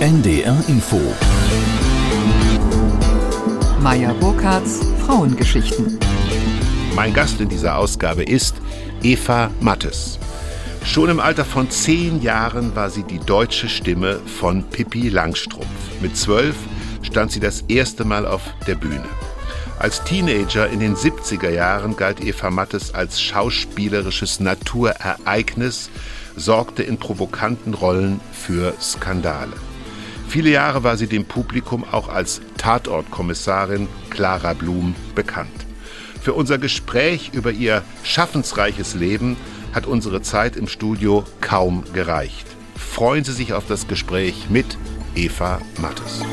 NDR Info. Maya Burkhardts Frauengeschichten. Mein Gast in dieser Ausgabe ist Eva Mattes. Schon im Alter von zehn Jahren war sie die deutsche Stimme von Pippi Langstrumpf. Mit zwölf stand sie das erste Mal auf der Bühne. Als Teenager in den 70er Jahren galt Eva Mattes als schauspielerisches Naturereignis, sorgte in provokanten Rollen für Skandale. Viele Jahre war sie dem Publikum auch als Tatortkommissarin Clara Blum bekannt. Für unser Gespräch über ihr schaffensreiches Leben hat unsere Zeit im Studio kaum gereicht. Freuen Sie sich auf das Gespräch mit Eva Mattes.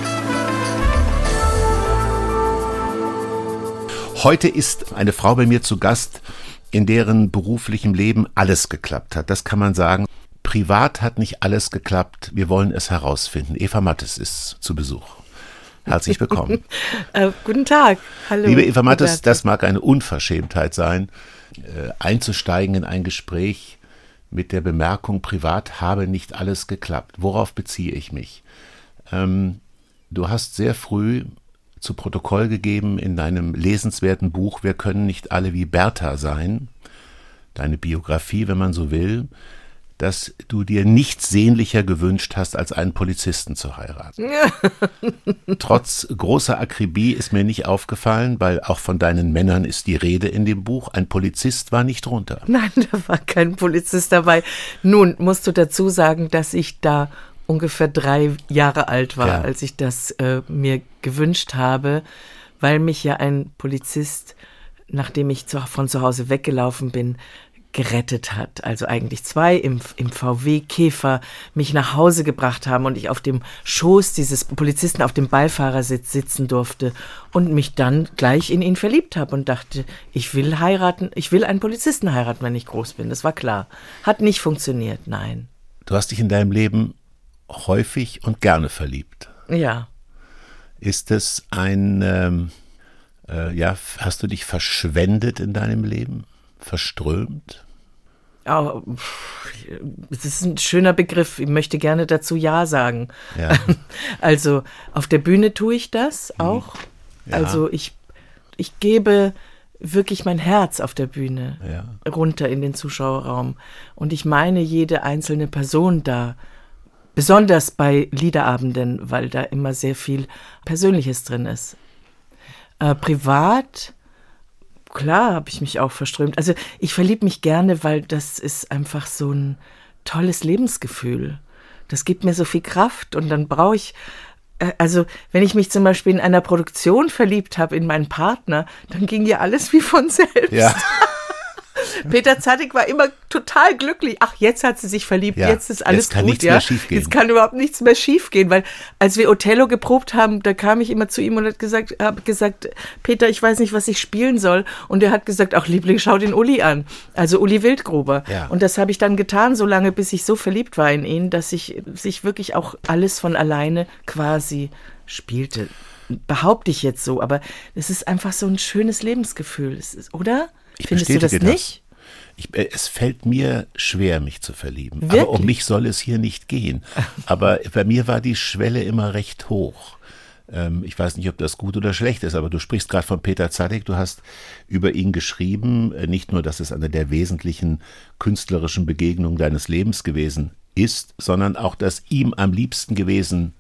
Heute ist eine Frau bei mir zu Gast, in deren beruflichem Leben alles geklappt hat. Das kann man sagen. Privat hat nicht alles geklappt. Wir wollen es herausfinden. Eva Mattes ist zu Besuch. Herzlich willkommen. äh, guten Tag. Hallo. Liebe Eva Mattes, das mag eine Unverschämtheit sein, äh, einzusteigen in ein Gespräch mit der Bemerkung, privat habe nicht alles geklappt. Worauf beziehe ich mich? Ähm, du hast sehr früh zu Protokoll gegeben in deinem lesenswerten Buch Wir können nicht alle wie Bertha sein, deine Biografie, wenn man so will, dass du dir nichts sehnlicher gewünscht hast, als einen Polizisten zu heiraten. Trotz großer Akribie ist mir nicht aufgefallen, weil auch von deinen Männern ist die Rede in dem Buch. Ein Polizist war nicht drunter. Nein, da war kein Polizist dabei. Nun musst du dazu sagen, dass ich da ungefähr drei Jahre alt war, ja. als ich das äh, mir gewünscht habe, weil mich ja ein Polizist, nachdem ich zu, von zu Hause weggelaufen bin, gerettet hat. Also eigentlich zwei im, im VW Käfer mich nach Hause gebracht haben und ich auf dem Schoß dieses Polizisten auf dem Beifahrersitz sitzen durfte und mich dann gleich in ihn verliebt habe und dachte, ich will heiraten, ich will einen Polizisten heiraten, wenn ich groß bin. Das war klar. Hat nicht funktioniert, nein. Du hast dich in deinem Leben häufig und gerne verliebt. Ja. Ist es ein, ähm, äh, ja, hast du dich verschwendet in deinem Leben? Verströmt? Oh, es ist ein schöner Begriff. Ich möchte gerne dazu Ja sagen. Ja. Also auf der Bühne tue ich das mhm. auch. Ja. Also ich, ich gebe wirklich mein Herz auf der Bühne ja. runter in den Zuschauerraum. Und ich meine jede einzelne Person da Besonders bei Liederabenden, weil da immer sehr viel Persönliches drin ist. Äh, privat, klar, habe ich mich auch verströmt. Also ich verliebe mich gerne, weil das ist einfach so ein tolles Lebensgefühl. Das gibt mir so viel Kraft und dann brauche ich äh, also wenn ich mich zum Beispiel in einer Produktion verliebt habe in meinen Partner, dann ging ja alles wie von selbst. Ja. Peter Zadig war immer total glücklich. Ach, jetzt hat sie sich verliebt, ja, jetzt ist alles jetzt kann gut. Nichts ja. mehr schiefgehen. Jetzt kann überhaupt nichts mehr schiefgehen, weil als wir Othello geprobt haben, da kam ich immer zu ihm und hat gesagt, habe gesagt, Peter, ich weiß nicht, was ich spielen soll. Und er hat gesagt, ach Liebling, schau den Uli an. Also Uli Wildgruber. Ja. Und das habe ich dann getan, so lange, bis ich so verliebt war in ihn, dass ich sich wirklich auch alles von alleine quasi spielte behaupte ich jetzt so, aber es ist einfach so ein schönes Lebensgefühl, ist, oder? Ich Findest du das nicht? Ich, äh, es fällt mir schwer, mich zu verlieben. Wirklich? Aber um mich soll es hier nicht gehen. Aber bei mir war die Schwelle immer recht hoch. Ähm, ich weiß nicht, ob das gut oder schlecht ist, aber du sprichst gerade von Peter Zadig. Du hast über ihn geschrieben, äh, nicht nur, dass es eine der wesentlichen künstlerischen Begegnungen deines Lebens gewesen ist, sondern auch, dass ihm am liebsten gewesen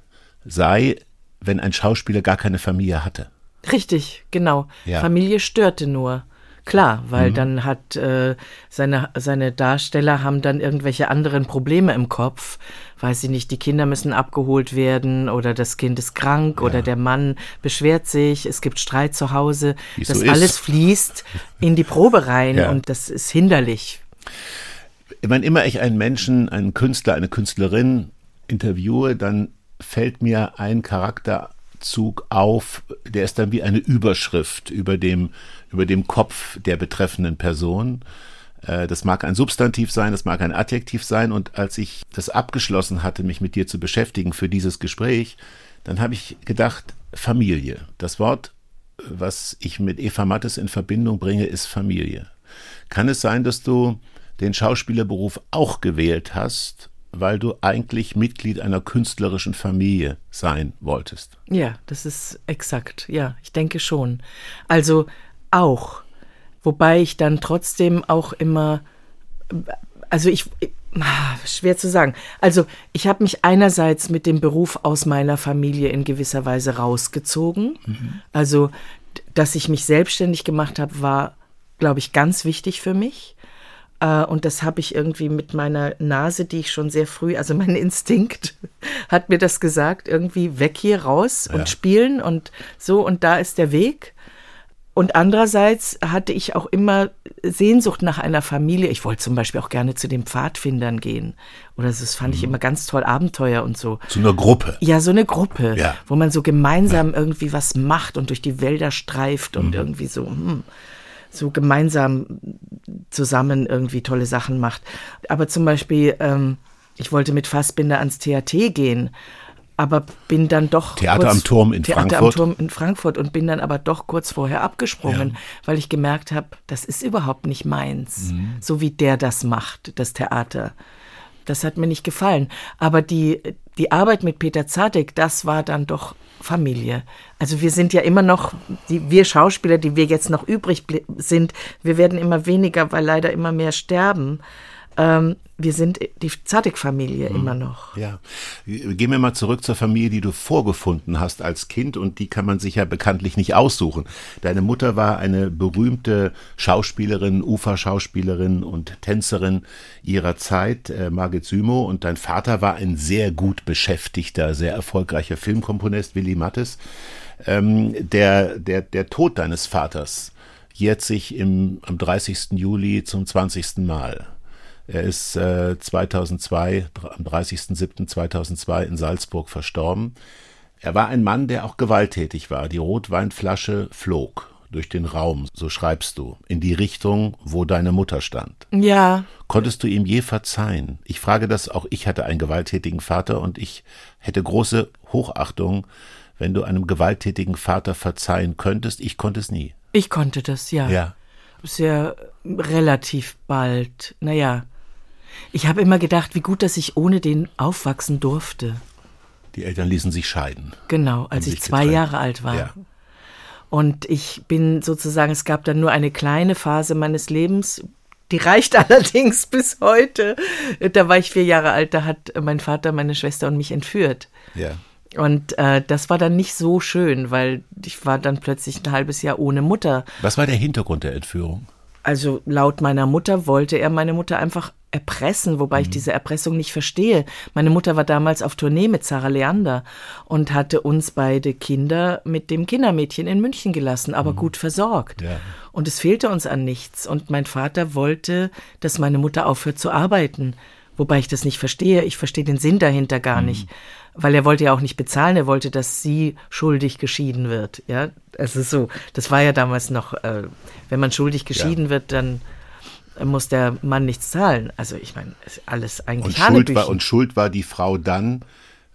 sei, wenn ein Schauspieler gar keine Familie hatte. Richtig, genau. Ja. Familie störte nur. Klar, weil Mhm. dann hat äh, seine, seine Darsteller haben dann irgendwelche anderen Probleme im Kopf. Weiß ich nicht, die Kinder müssen abgeholt werden oder das Kind ist krank Ja. oder der Mann beschwert sich, es gibt Streit zu Hause. Wie es so das ist. alles fließt in die Probe rein Ja. und das ist hinderlich. Wann immer ich einen Menschen, einen Künstler, eine Künstlerin interviewe, dann fällt mir ein Charakterzug auf, der ist dann wie eine Überschrift über dem, über dem Kopf der betreffenden Person. Äh, Das mag ein Substantiv sein, das mag ein Adjektiv sein. Und als ich das abgeschlossen hatte, mich mit dir zu beschäftigen für dieses Gespräch, dann habe ich gedacht, Familie. Das Wort, was ich mit Eva Mattes in Verbindung bringe, ist Familie. Kann es sein, dass du den Schauspielerberuf auch gewählt hast, weil du eigentlich Mitglied einer künstlerischen Familie sein wolltest. Ja, das ist exakt. Ja, ich denke schon. Also auch. Wobei ich dann trotzdem auch immer, also ich, schwer zu sagen. Also ich habe mich einerseits mit dem Beruf aus meiner Familie in gewisser Weise rausgezogen. Mhm. Also, dass ich mich selbstständig gemacht habe, war, glaube ich, ganz wichtig für mich. Äh, und das habe ich irgendwie mit meiner Nase, die ich schon sehr früh, also mein Instinkt hat mir das gesagt, irgendwie weg hier raus und ja. spielen und so und da ist der Weg. Und andererseits hatte ich auch immer Sehnsucht nach einer Familie. Ich wollte zum Beispiel auch gerne zu den Pfadfindern gehen. Oder das fand mhm. ich immer ganz toll, Abenteuer und so. Zu einer Gruppe. Ja, so eine Gruppe, ja. wo man so gemeinsam ja. irgendwie was macht und durch die Wälder streift und mhm. irgendwie so. Hm so gemeinsam zusammen irgendwie tolle Sachen macht. Aber zum Beispiel, ähm, ich wollte mit Fassbinder ans THT gehen, aber bin dann doch. Theater kurz, am Turm in Theater Frankfurt. Theater am Turm in Frankfurt und bin dann aber doch kurz vorher abgesprungen, ja. weil ich gemerkt habe, das ist überhaupt nicht meins, mhm. so wie der das macht, das Theater. Das hat mir nicht gefallen. Aber die, die Arbeit mit Peter Zadek, das war dann doch Familie. Also wir sind ja immer noch, die, wir Schauspieler, die wir jetzt noch übrig sind, wir werden immer weniger, weil leider immer mehr sterben. Ähm, wir sind die Zadig-Familie mhm. immer noch. Ja. Gehen wir mal zurück zur Familie, die du vorgefunden hast als Kind und die kann man sich ja bekanntlich nicht aussuchen. Deine Mutter war eine berühmte Schauspielerin, Uferschauspielerin und Tänzerin ihrer Zeit, äh, Margit Sümo, und dein Vater war ein sehr gut beschäftigter, sehr erfolgreicher Filmkomponist, Willy Mattes. Ähm, der, der, der Tod deines Vaters jährt sich im, am 30. Juli zum 20. Mal. Er ist äh, 2002, am 30.07.2002 in Salzburg verstorben. Er war ein Mann, der auch gewalttätig war. Die Rotweinflasche flog durch den Raum, so schreibst du, in die Richtung, wo deine Mutter stand. Ja. Konntest du ihm je verzeihen? Ich frage das, auch ich hatte einen gewalttätigen Vater und ich hätte große Hochachtung, wenn du einem gewalttätigen Vater verzeihen könntest. Ich konnte es nie. Ich konnte das, ja. Ja. Sehr relativ bald. Naja, ich habe immer gedacht, wie gut, dass ich ohne den aufwachsen durfte. Die Eltern ließen sich scheiden. Genau, als ich zwei getrennt. Jahre alt war. Ja. Und ich bin sozusagen, es gab dann nur eine kleine Phase meines Lebens, die reicht allerdings bis heute. Da war ich vier Jahre alt, da hat mein Vater meine Schwester und mich entführt. Ja. Und äh, das war dann nicht so schön, weil ich war dann plötzlich ein halbes Jahr ohne Mutter. Was war der Hintergrund der Entführung? Also laut meiner Mutter wollte er meine Mutter einfach erpressen, wobei mhm. ich diese Erpressung nicht verstehe. Meine Mutter war damals auf Tournee mit Sarah Leander und hatte uns beide Kinder mit dem Kindermädchen in München gelassen, aber mhm. gut versorgt. Ja. Und es fehlte uns an nichts. Und mein Vater wollte, dass meine Mutter aufhört zu arbeiten. Wobei ich das nicht verstehe. Ich verstehe den Sinn dahinter gar mhm. nicht. Weil er wollte ja auch nicht bezahlen. Er wollte, dass sie schuldig geschieden wird. Ja, es ist so. Das war ja damals noch, äh, wenn man schuldig geschieden ja. wird, dann muss der Mann nichts zahlen. Also ich meine, alles eigentlich und Schuld war Und Schuld war die Frau dann,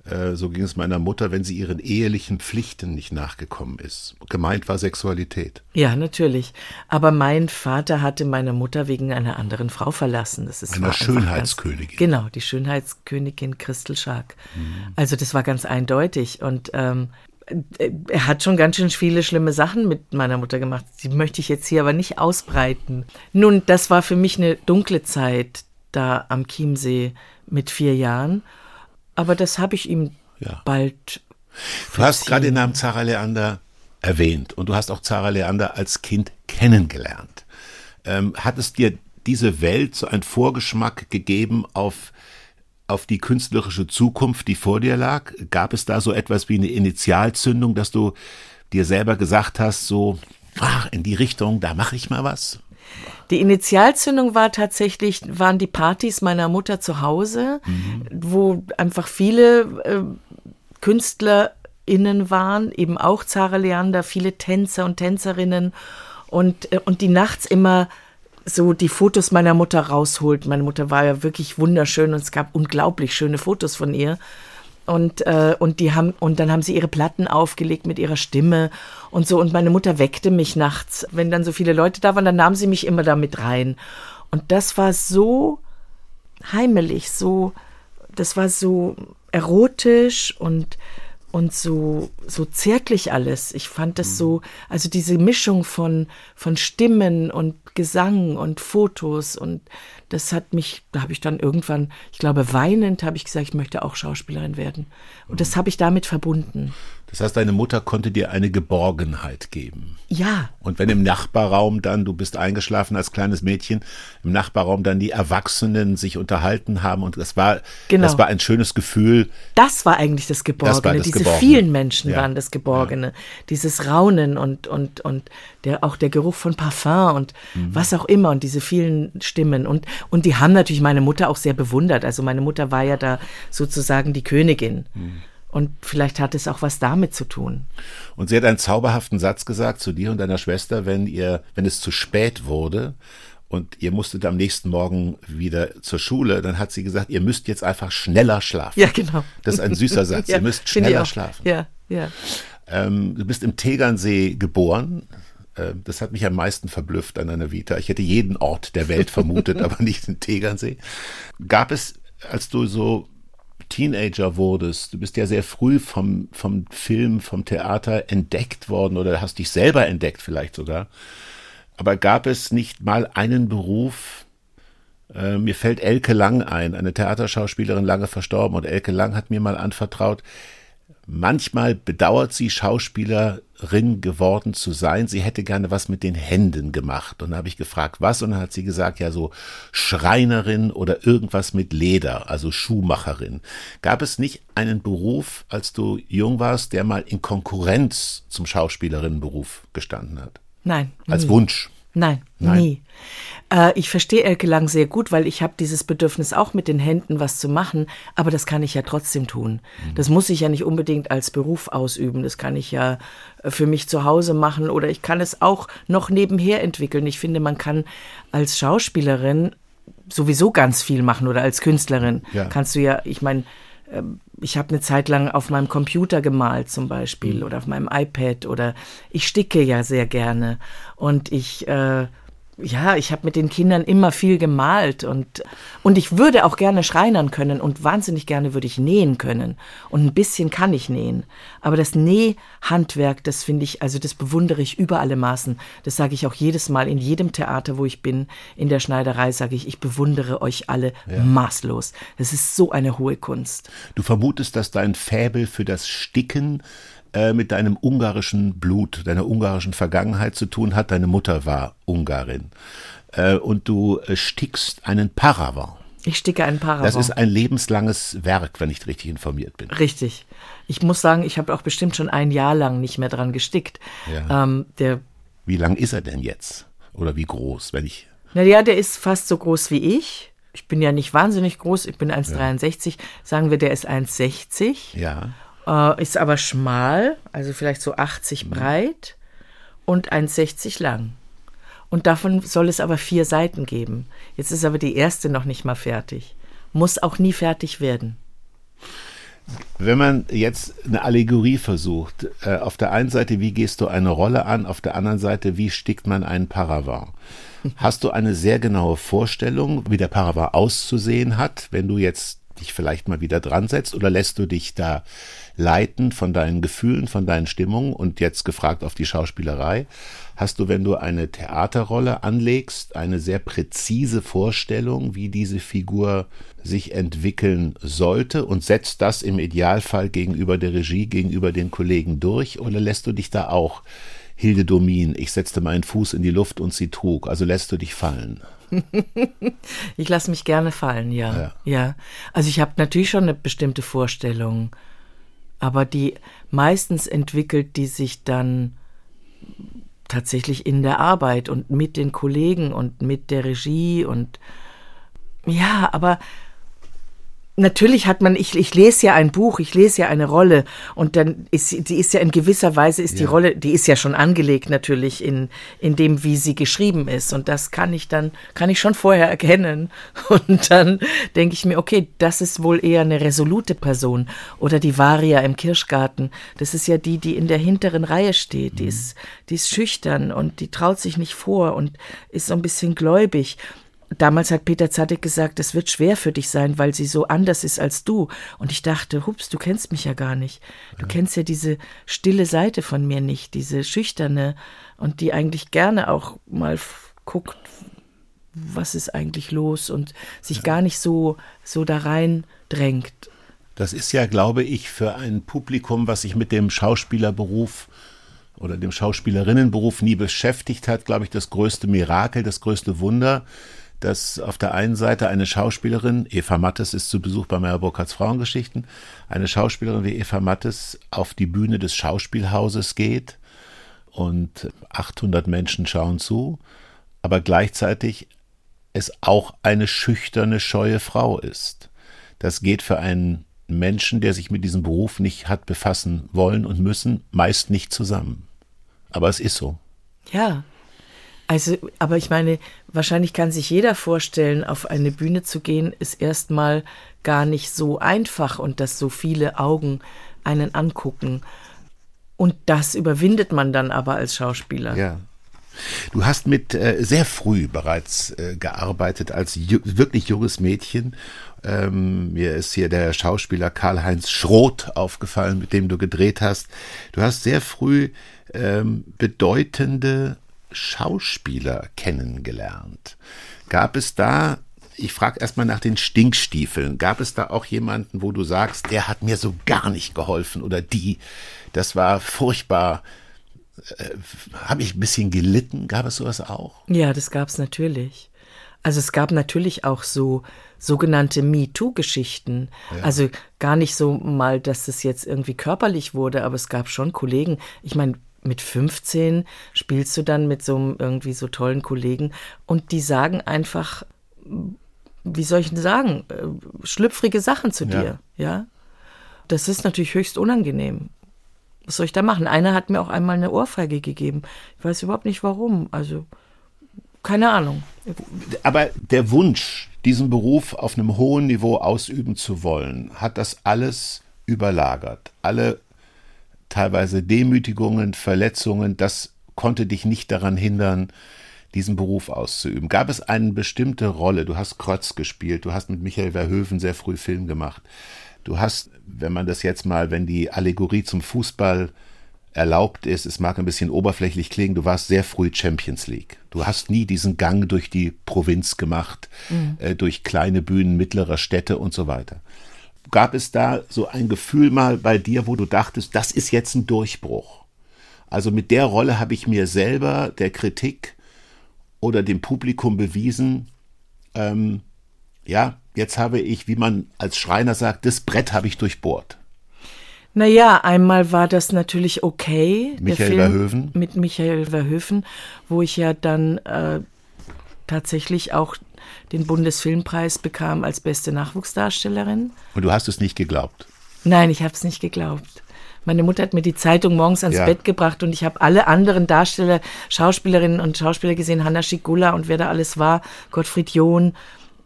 äh, so ging es meiner Mutter, wenn sie ihren ehelichen Pflichten nicht nachgekommen ist. Gemeint war Sexualität. Ja, natürlich. Aber mein Vater hatte meine Mutter wegen einer anderen Frau verlassen. Das ist einer Schönheitskönigin. Ganz, genau, die Schönheitskönigin Christel Schark. Mhm. Also das war ganz eindeutig. Und ähm, er hat schon ganz schön viele schlimme Sachen mit meiner Mutter gemacht. Die möchte ich jetzt hier aber nicht ausbreiten. Nun, das war für mich eine dunkle Zeit da am Chiemsee mit vier Jahren. Aber das habe ich ihm ja. bald. Du hast gerade den Namen Zara Leander erwähnt und du hast auch Zara Leander als Kind kennengelernt. Ähm, hat es dir diese Welt so einen Vorgeschmack gegeben auf auf die künstlerische Zukunft, die vor dir lag? Gab es da so etwas wie eine Initialzündung, dass du dir selber gesagt hast, so, ach, in die Richtung, da mache ich mal was? Die Initialzündung war tatsächlich, waren die Partys meiner Mutter zu Hause, mhm. wo einfach viele äh, KünstlerInnen waren, eben auch Zara Leander, viele Tänzer und Tänzerinnen und, äh, und die nachts immer so die Fotos meiner Mutter rausholt. Meine Mutter war ja wirklich wunderschön und es gab unglaublich schöne Fotos von ihr. Und, äh, und die haben, und dann haben sie ihre Platten aufgelegt mit ihrer Stimme und so. Und meine Mutter weckte mich nachts. Wenn dann so viele Leute da waren, dann nahm sie mich immer da mit rein. Und das war so heimelig, so, das war so erotisch und und so, so zärtlich alles. Ich fand das so, also diese Mischung von, von Stimmen und Gesang und Fotos und das hat mich, da habe ich dann irgendwann, ich glaube weinend, habe ich gesagt, ich möchte auch Schauspielerin werden. Und das habe ich damit verbunden. Das heißt, deine Mutter konnte dir eine Geborgenheit geben. Ja. Und wenn im Nachbarraum dann, du bist eingeschlafen als kleines Mädchen, im Nachbarraum dann die Erwachsenen sich unterhalten haben und das war, genau. das war ein schönes Gefühl. Das war eigentlich das Geborgene. Das das Diese Geborgene. vielen Menschen ja. waren das Geborgene. Ja. Dieses Raunen und, und, und der, auch der Geruch von Parfum und mhm. was auch immer und diese vielen Stimmen. Und, und die haben natürlich meine Mutter auch sehr bewundert. Also meine Mutter war ja da sozusagen die Königin. Mhm. Und vielleicht hat es auch was damit zu tun. Und sie hat einen zauberhaften Satz gesagt zu dir und deiner Schwester, wenn ihr, wenn es zu spät wurde und ihr musstet am nächsten Morgen wieder zur Schule, dann hat sie gesagt, ihr müsst jetzt einfach schneller schlafen. Ja, genau. Das ist ein süßer Satz. ja, ihr müsst schneller schlafen. Ja, ja. Ähm, du bist im Tegernsee geboren. Ähm, das hat mich am meisten verblüfft an deiner Vita. Ich hätte jeden Ort der Welt vermutet, aber nicht den Tegernsee. Gab es, als du so Teenager wurdest, du bist ja sehr früh vom, vom Film, vom Theater entdeckt worden oder hast dich selber entdeckt vielleicht sogar. Aber gab es nicht mal einen Beruf, äh, mir fällt Elke Lang ein, eine Theaterschauspielerin, lange verstorben, und Elke Lang hat mir mal anvertraut, Manchmal bedauert sie, Schauspielerin geworden zu sein. Sie hätte gerne was mit den Händen gemacht. Und da habe ich gefragt, was? Und dann hat sie gesagt, ja, so Schreinerin oder irgendwas mit Leder, also Schuhmacherin. Gab es nicht einen Beruf, als du jung warst, der mal in Konkurrenz zum Schauspielerinnenberuf gestanden hat? Nein. Als. Wunsch? Nein, Nein. nie. Äh, ich verstehe Elke Lang sehr gut, weil ich habe dieses Bedürfnis auch mit den Händen was zu machen, aber das kann ich ja trotzdem tun. Mhm. Das muss ich ja nicht unbedingt als Beruf ausüben. Das kann ich ja äh, für mich zu Hause machen oder ich kann es auch noch nebenher entwickeln. Ich finde, man kann als Schauspielerin sowieso ganz viel machen oder als Künstlerin ja. kannst du ja, ich meine, ich habe eine Zeit lang auf meinem Computer gemalt zum Beispiel mhm. oder auf meinem iPad oder ich sticke ja sehr gerne und ich äh, ja, ich habe mit den Kindern immer viel gemalt und, und ich würde auch gerne schreinern können und wahnsinnig gerne würde ich nähen können. Und ein bisschen kann ich nähen. Aber das Nähhandwerk, das finde ich, also das bewundere ich über alle Maßen. Das sage ich auch jedes Mal in jedem Theater, wo ich bin, in der Schneiderei sage ich, ich bewundere euch alle ja. maßlos. Das ist so eine hohe Kunst. Du vermutest, dass dein Fäbel für das Sticken äh, mit deinem ungarischen Blut, deiner ungarischen Vergangenheit zu tun hat. Deine Mutter war Ungarin. Äh, und du äh, stickst einen Paravan. Ich sticke einen Paravan. Das ist ein lebenslanges Werk, wenn ich richtig informiert bin. Richtig. Ich muss sagen, ich habe auch bestimmt schon ein Jahr lang nicht mehr dran gestickt. Ja. Ähm, der wie lang ist er denn jetzt? Oder wie groß, wenn ich. Naja, der ist fast so groß wie ich. Ich bin ja nicht wahnsinnig groß, ich bin 1,63. Ja. Sagen wir, der ist 1,60. Ja äh, ist aber schmal, also vielleicht so 80 mhm. breit und 1,60 lang. Und davon soll es aber vier Seiten geben. Jetzt ist aber die erste noch nicht mal fertig. Muss auch nie fertig werden. Wenn man jetzt eine Allegorie versucht, äh, auf der einen Seite, wie gehst du eine Rolle an, auf der anderen Seite, wie stickt man einen Paravan? Hast du eine sehr genaue Vorstellung, wie der Paravan auszusehen hat, wenn du jetzt dich vielleicht mal wieder dran setzt, oder lässt du dich da leiten von deinen Gefühlen, von deinen Stimmungen und jetzt gefragt auf die Schauspielerei, hast du, wenn du eine Theaterrolle anlegst, eine sehr präzise Vorstellung, wie diese Figur sich entwickeln sollte und setzt das im Idealfall gegenüber der Regie, gegenüber den Kollegen durch? Oder lässt du dich da auch Hilde Domin, ich setzte meinen Fuß in die Luft und sie trug, also lässt du dich fallen? ich lasse mich gerne fallen, ja. Ja. ja. Also ich habe natürlich schon eine bestimmte Vorstellung aber die meistens entwickelt die sich dann tatsächlich in der Arbeit und mit den Kollegen und mit der Regie und ja, aber natürlich hat man, ich, ich lese ja ein Buch, ich lese ja eine Rolle und dann ist die ist ja in gewisser Weise ist ja. die Rolle, die ist ja schon angelegt natürlich in, in dem, wie sie geschrieben ist und das kann ich dann, kann ich schon vorher erkennen und dann denke ich mir, okay, das ist wohl eher eine resolute Person oder die Varia im Kirschgarten, das ist ja die, die in der hinteren Reihe steht, die mhm. ist, die ist schüchtern und die traut sich nicht vor und ist so ein bisschen gläubig damals hat Peter Zadek gesagt, es wird schwer für dich sein, weil sie so anders ist als du. Und ich dachte, hups, du kennst mich ja gar nicht. Du ja. kennst ja diese stille Seite von mir nicht, diese schüchterne und die eigentlich gerne auch mal guckt, was ist eigentlich los und sich ja. gar nicht so, so da rein drängt. Das ist ja, glaube ich, für ein Publikum, was sich mit dem Schauspielerberuf oder dem Schauspielerinnenberuf nie beschäftigt hat, glaube ich, das größte Mirakel, das größte Wunder, dass auf der einen Seite eine Schauspielerin, Eva Mattes ist zu Besuch bei Meyer Burkhardts Frauengeschichten, eine Schauspielerin wie Eva Mattes auf die Bühne des Schauspielhauses geht und 800 Menschen schauen zu, aber gleichzeitig es auch eine schüchterne, scheue Frau ist. Das geht für einen Menschen, der sich mit diesem Beruf nicht hat befassen wollen und müssen, meist nicht zusammen. Aber es ist so. Ja. Also, aber ich meine, wahrscheinlich kann sich jeder vorstellen, auf eine Bühne zu gehen, ist erstmal gar nicht so einfach und dass so viele Augen einen angucken. Und das überwindet man dann aber als Schauspieler. Ja. Du hast mit äh, sehr früh bereits äh, gearbeitet als ju wirklich junges Mädchen. Ähm, mir ist hier der Schauspieler Karl-Heinz Schroth aufgefallen, mit dem du gedreht hast. Du hast sehr früh ähm, bedeutende Schauspieler kennengelernt. Gab es da ich frage erstmal nach den Stinkstiefeln. Gab es da auch jemanden, wo du sagst, der hat mir so gar nicht geholfen oder die, das war furchtbar äh, habe ich ein bisschen gelitten? Gab es sowas auch? Ja, das gab es natürlich. Also es gab natürlich auch so sogenannte MeToo-Geschichten. Ja. Also gar nicht so mal, dass es jetzt irgendwie körperlich wurde, aber es gab schon Kollegen. Ich meine, mit 15 spielst du dann mit so einem irgendwie so tollen Kollegen und die sagen einfach, wie soll ich denn sagen, äh, schlüpfrige Sachen zu dir, ja. ja? Das ist natürlich höchst unangenehm was soll ich da machen? Einer hat mir auch einmal eine Ohrfeige gegeben. Ich weiß überhaupt nicht warum. Also, keine Ahnung. Aber der Wunsch, diesen Beruf auf einem hohen Niveau ausüben zu wollen, hat das alles überlagert. Alle teilweise Demütigungen, Verletzungen, das konnte dich nicht daran hindern, diesen Beruf auszuüben. Gab es eine bestimmte Rolle? Du hast Krotz gespielt, du hast mit Michael Verhoeven sehr früh Film gemacht. Du hast, wenn man das jetzt mal, wenn die Allegorie zum Fußball erlaubt ist, es mag ein bisschen oberflächlich klingen, du warst sehr früh Champions League. Du hast nie diesen Gang durch die Provinz gemacht, mhm. äh, durch kleine Bühnen mittlerer Städte und so weiter. Gab es da so ein Gefühl mal bei dir, wo du dachtest, das ist jetzt ein Durchbruch? Also mit der Rolle habe ich mir selber, der Kritik oder dem Publikum bewiesen, ähm, ja, jetzt habe ich, wie man als Schreiner sagt, das Brett habe ich durchbohrt. Naja, einmal war das natürlich okay. Michael Verhoeven. Mit Michael Verhoeven, wo ich ja dann äh, tatsächlich auch den Bundesfilmpreis bekam als beste Nachwuchsdarstellerin. Und du hast es nicht geglaubt? Nein, ich habe es nicht geglaubt. Meine Mutter hat mir die Zeitung morgens ans ja. Bett gebracht und ich habe alle anderen Darsteller, Schauspielerinnen und Schauspieler gesehen, Hanna Schigula und wer da alles war, Gottfried John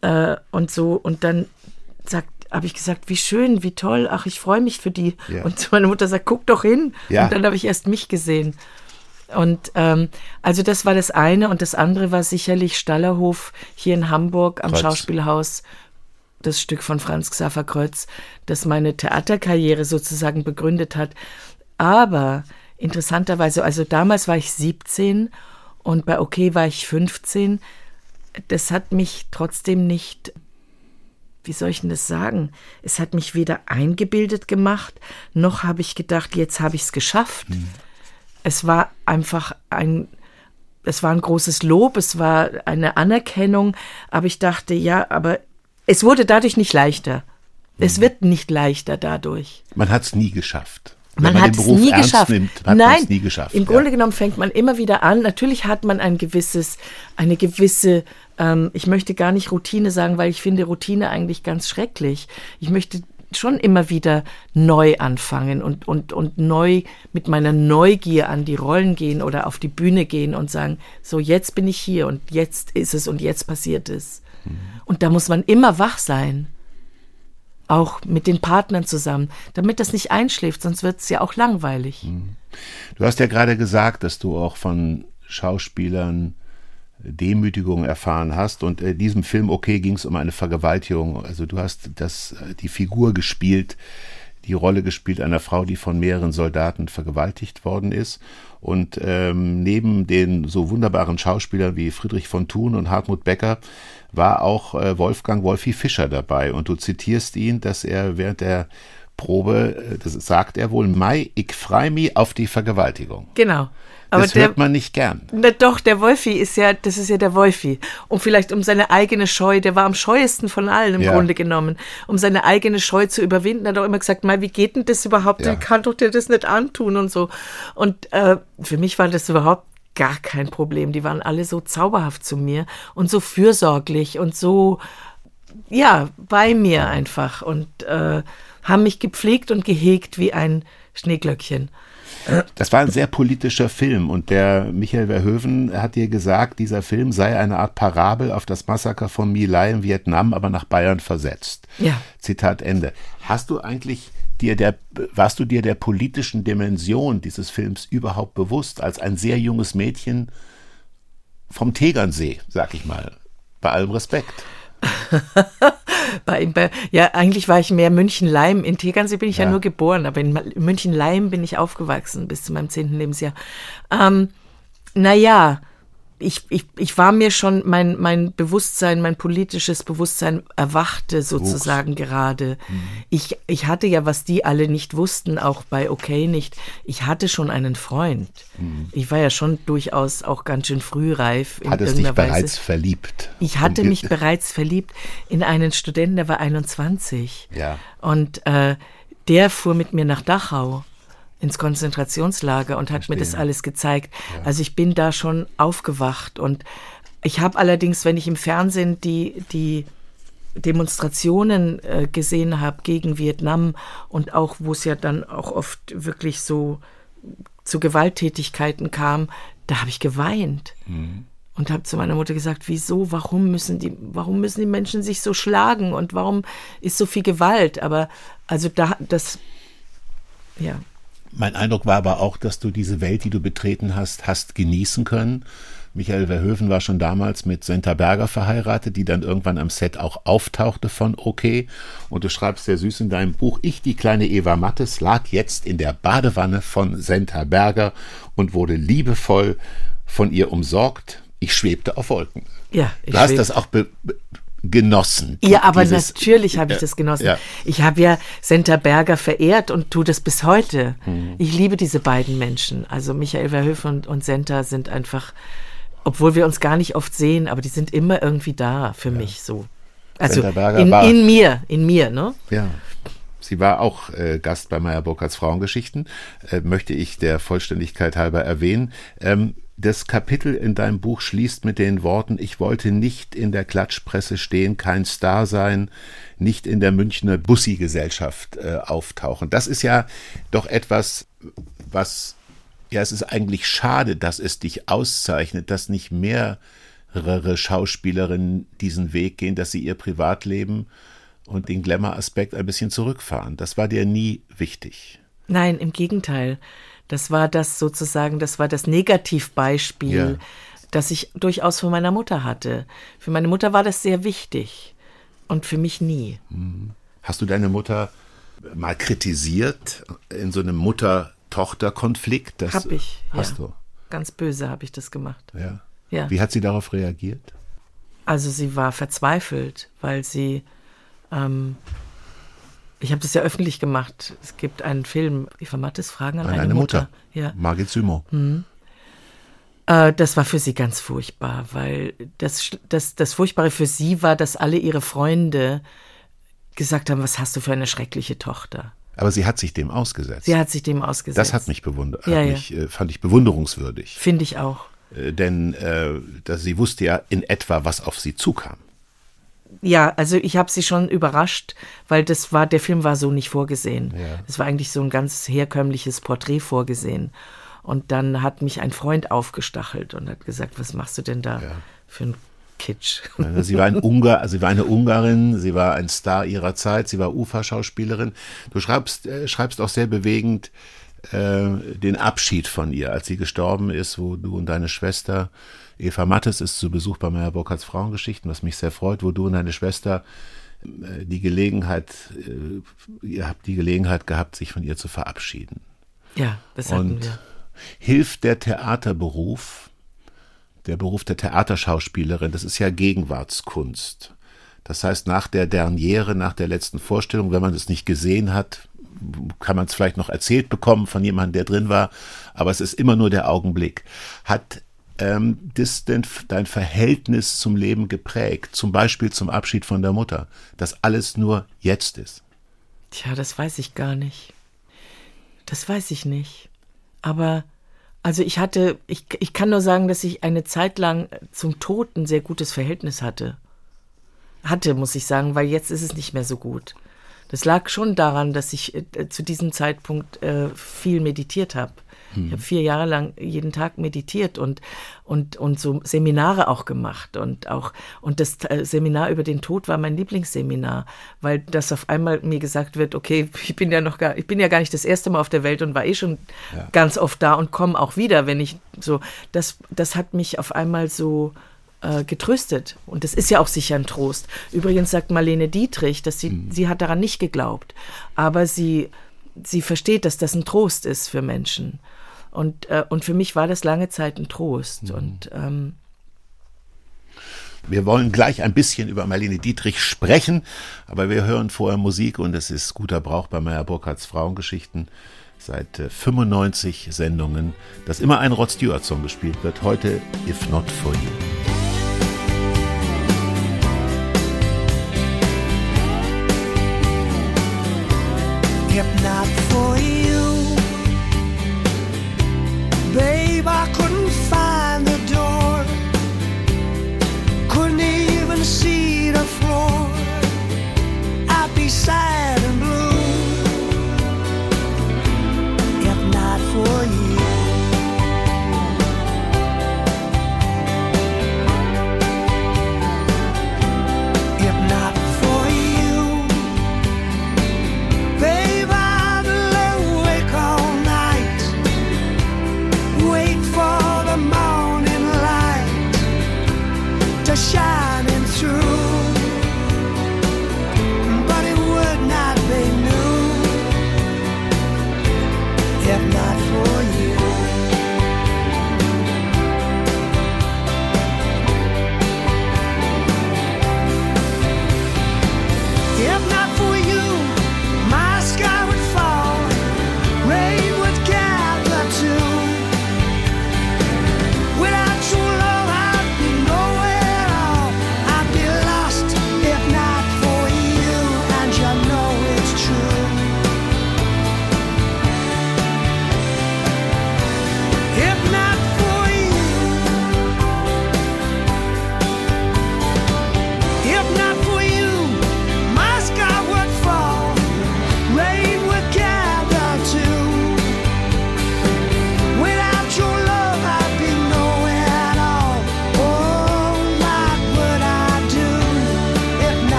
äh, und so. Und dann sagt habe ich gesagt, wie schön, wie toll, ach, ich freue mich für die. Ja. Und meine Mutter sagt, guck doch hin. Ja. Und dann habe ich erst mich gesehen. Und ähm, also das war das eine und das andere war sicherlich Stallerhof hier in Hamburg am Kreuz. Schauspielhaus, das Stück von Franz Xaver Kreuz, das meine Theaterkarriere sozusagen begründet hat. Aber interessanterweise, also damals war ich 17 und bei OK war ich 15 das hat mich trotzdem nicht, wie soll ich denn das sagen? Es hat mich weder eingebildet gemacht, noch habe ich gedacht, jetzt habe ich es geschafft. Mhm. Es war einfach ein, es war ein großes Lob, es war eine Anerkennung, aber ich dachte, ja, aber es wurde dadurch nicht leichter. Mhm. Es wird nicht leichter dadurch. Man hat es nie geschafft. Man, man hat es nie geschafft. Nimmt, hat Nein, nie geschafft. Im Grunde genommen fängt man immer wieder an. Natürlich hat man ein gewisses, eine gewisse, ähm, ich möchte gar nicht Routine sagen, weil ich finde Routine eigentlich ganz schrecklich. Ich möchte schon immer wieder neu anfangen und, und, und neu mit meiner Neugier an die Rollen gehen oder auf die Bühne gehen und sagen, so jetzt bin ich hier und jetzt ist es und jetzt passiert es. Mhm. Und da muss man immer wach sein auch mit den Partnern zusammen, damit das nicht einschläft, sonst wird es ja auch langweilig. Mhm. Du hast ja gerade gesagt, dass du auch von Schauspielern Demütigung erfahren hast. Und in diesem Film, okay, ging es um eine Vergewaltigung. Also du hast das, die Figur gespielt, die Rolle gespielt einer Frau, die von mehreren Soldaten vergewaltigt worden ist. Und ähm, neben den so wunderbaren Schauspielern wie Friedrich von Thun und Hartmut Becker war auch äh, Wolfgang Wolfi Fischer dabei. Und du zitierst ihn, dass er während der Probe, äh, das sagt er wohl, Mai, ich freu mich auf die Vergewaltigung. Genau. Aber das hört man nicht gern. Na doch, der Wolfi ist ja, das ist ja der Wolfi. Und vielleicht um seine eigene Scheu, der war am scheuesten von allen im ja. Grunde genommen, um seine eigene Scheu zu überwinden, hat er auch immer gesagt, mal, wie geht denn das überhaupt? Ja. Ich kann doch dir das nicht antun und so. Und äh, für mich war das überhaupt gar kein Problem. Die waren alle so zauberhaft zu mir und so fürsorglich und so, ja, bei mir einfach und äh, haben mich gepflegt und gehegt wie ein Schneeglöckchen. Das war ein sehr politischer Film und der Michael Verhoeven hat dir gesagt, dieser Film sei eine Art Parabel auf das Massaker von My Lai in Vietnam, aber nach Bayern versetzt. Ja. Zitat Ende. Hast du eigentlich dir der, warst du dir der politischen Dimension dieses Films überhaupt bewusst, als ein sehr junges Mädchen vom Tegernsee, sag ich mal, bei allem Respekt? bei, bei, ja, eigentlich war ich mehr München-Leim. In Tegernsee bin ich ja. ja nur geboren, aber in München-Leim bin ich aufgewachsen bis zu meinem zehnten Lebensjahr. Ähm, naja, ich, ich, ich war mir schon, mein, mein Bewusstsein, mein politisches Bewusstsein erwachte sozusagen Wuchs. gerade. Mhm. Ich, ich hatte ja, was die alle nicht wussten, auch bei OK nicht, ich hatte schon einen Freund. Mhm. Ich war ja schon durchaus auch ganz schön frühreif. In Hattest dich bereits verliebt? Ich hatte mich bereits verliebt in einen Studenten, der war 21. Ja. Und äh, der fuhr mit mir nach Dachau ins Konzentrationslager und hat Verstehe. mir das alles gezeigt. Ja. Also ich bin da schon aufgewacht und ich habe allerdings, wenn ich im Fernsehen die, die Demonstrationen äh, gesehen habe gegen Vietnam und auch, wo es ja dann auch oft wirklich so zu Gewalttätigkeiten kam, da habe ich geweint. Mhm. Und habe zu meiner Mutter gesagt, wieso, warum müssen die, warum müssen die Menschen sich so schlagen und warum ist so viel Gewalt? Aber also da, das, ja. Mein Eindruck war aber auch, dass du diese Welt, die du betreten hast, hast genießen können. Michael Verhoeven war schon damals mit Senta Berger verheiratet, die dann irgendwann am Set auch auftauchte von OK. Und du schreibst sehr süß in deinem Buch, ich, die kleine Eva Mattes, lag jetzt in der Badewanne von Senta Berger und wurde liebevoll von ihr umsorgt. Ich schwebte auf Wolken. Ja, ich du hast das auch be genossen. Ja, aber dieses, natürlich habe ich das genossen. Ja. Ich habe ja Senta Berger verehrt und tue das bis heute. Mhm. Ich liebe diese beiden Menschen. Also Michael Verhoeven und, und Senta sind einfach, obwohl wir uns gar nicht oft sehen, aber die sind immer irgendwie da für ja. mich so. Also in, war, in, mir, in mir, ne? Ja. Sie war auch äh, Gast bei Meyer Burkhardts Frauengeschichten, äh, möchte ich der Vollständigkeit halber erwähnen. Ähm, das Kapitel in deinem Buch schließt mit den Worten, ich wollte nicht in der Klatschpresse stehen, kein Star sein, nicht in der Münchner Bussi-Gesellschaft äh, auftauchen. Das ist ja doch etwas, was, ja, es ist eigentlich schade, dass es dich auszeichnet, dass nicht mehrere Schauspielerinnen diesen Weg gehen, dass sie ihr Privatleben und den Glamour-Aspekt ein bisschen zurückfahren. Das war dir nie wichtig. Nein, im Gegenteil. Das war das sozusagen, das war das Negativbeispiel, ja. das ich durchaus von meiner Mutter hatte. Für meine Mutter war das sehr wichtig und für mich nie. Mhm. Hast du deine Mutter mal kritisiert in so einem Mutter-Tochter-Konflikt? Hab ich. Hast ja. du? Ganz böse habe ich das gemacht. Ja. ja. Wie hat sie darauf reagiert? Also sie war verzweifelt, weil sie ähm, ich habe das ja öffentlich gemacht. Es gibt einen Film, Eva Mattes Fragen an, an eine, eine, Mutter. Mutter. Ja. Margit Sümo. Mhm. Äh, das war für sie ganz furchtbar, weil das, das, das Furchtbare für sie war, dass alle ihre Freunde gesagt haben, was hast du für eine schreckliche Tochter. Aber sie hat sich dem ausgesetzt. Sie hat sich dem ausgesetzt. Das hat mich bewundert, ja, ja. äh, fand ich bewunderungswürdig. Finde ich auch. Äh, denn äh, dass sie wusste ja in etwa, was auf sie zukam ja, also ich habe sie schon überrascht, weil das war, der Film war so nicht vorgesehen. Es ja. war eigentlich so ein ganz herkömmliches Porträt vorgesehen. Und dann hat mich ein Freund aufgestachelt und hat gesagt, was machst du denn da ja. für ein Kitsch? Sie war, ein Ungar, sie war eine Ungarin, sie war ein Star ihrer Zeit, sie war Uferschauspielerin. Du schreibst, äh, schreibst auch sehr bewegend, äh, den Abschied von ihr, als sie gestorben ist, wo du und deine Schwester, Eva Mattes ist zu Besuch bei Meyer Burkhardts Frauengeschichten, was mich sehr freut, wo du und deine Schwester äh, die Gelegenheit, äh, ihr habt die Gelegenheit gehabt, sich von ihr zu verabschieden. Ja, das hatten und wir. Hilft der Theaterberuf, der Beruf der Theaterschauspielerin, das ist ja Gegenwartskunst. Das heißt, nach der Derniere, nach der letzten Vorstellung, wenn man es nicht gesehen hat, kann man es vielleicht noch erzählt bekommen von jemandem, der drin war, aber es ist immer nur der Augenblick. Hat ähm, das denn dein Verhältnis zum Leben geprägt? Zum Beispiel zum Abschied von der Mutter, dass alles nur jetzt ist? Tja, das weiß ich gar nicht. Das weiß ich nicht. Aber also ich hatte, ich, ich kann nur sagen, dass ich eine Zeit lang zum Tod ein sehr gutes Verhältnis hatte. Hatte, muss ich sagen, weil jetzt ist es nicht mehr so gut. Das lag schon daran, dass ich äh, zu diesem Zeitpunkt äh, viel meditiert habe. Ich habe vier Jahre lang jeden Tag meditiert und, und, und so Seminare auch gemacht. Und auch, und das äh, Seminar über den Tod war mein Lieblingsseminar, weil das auf einmal mir gesagt wird, okay, ich bin ja noch gar, ich bin ja gar nicht das erste Mal auf der Welt und war eh schon ja. ganz oft da und komme auch wieder, wenn ich so, das, das hat mich auf einmal so, äh, getröstet. Und das ist ja auch sicher ein Trost. Übrigens sagt Marlene Dietrich, dass sie, mhm. sie hat daran nicht geglaubt. Aber sie, sie versteht, dass das ein Trost ist für Menschen. Und, äh, und für mich war das lange Zeit ein Trost. Mhm. Und ähm, wir wollen gleich ein bisschen über Marlene Dietrich sprechen, aber wir hören vorher Musik und es ist guter Brauch bei Meyer Burkhardts Frauengeschichten seit 95 äh, Sendungen, dass immer ein Rod Stewart Song gespielt wird. Heute If Not For You. If not for you side.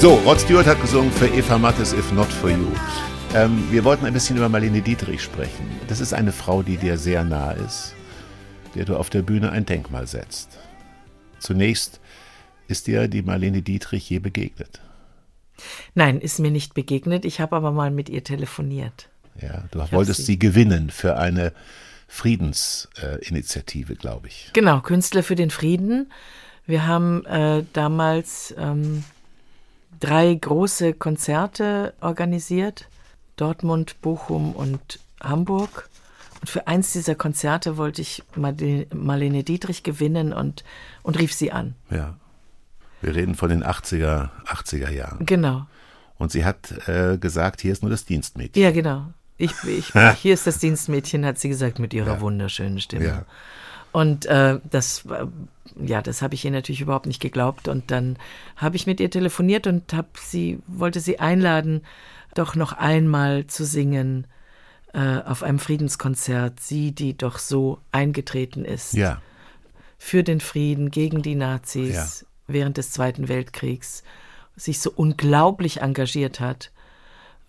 So, Rod Stewart hat gesungen für Eva Mattes If Not For You. Ähm, wir wollten ein bisschen über Marlene Dietrich sprechen. Das ist eine Frau, die dir sehr nah ist, der du auf der Bühne ein Denkmal setzt. Zunächst ist dir die Marlene Dietrich je begegnet? Nein, ist mir nicht begegnet. Ich habe aber mal mit ihr telefoniert. Ja, du ich wolltest sie. sie. gewinnen für eine Friedensinitiative, äh, glaube ich. Genau, Künstler für den Frieden. Wir haben äh, damals ähm, drei große Konzerte organisiert, Dortmund, Bochum und Hamburg. Und für eins dieser Konzerte wollte ich Marlene Dietrich gewinnen und, und rief sie an. Ja. Wir reden von den 80er, 80er Jahren. Genau. Und sie hat äh, gesagt, hier ist nur das Dienstmädchen. Ja, genau. Ich, ich, hier ist das Dienstmädchen, hat sie gesagt, mit ihrer ja. wunderschönen Stimme. Ja. Und äh, das, ja, das habe ich ihr natürlich überhaupt nicht geglaubt. Und dann habe ich mit ihr telefoniert und habe sie, wollte sie einladen, doch noch einmal zu singen äh, auf einem Friedenskonzert. Sie, die doch so eingetreten ist. Ja. Für den Frieden, gegen die Nazis ja. während des Zweiten Weltkriegs, sich so unglaublich engagiert hat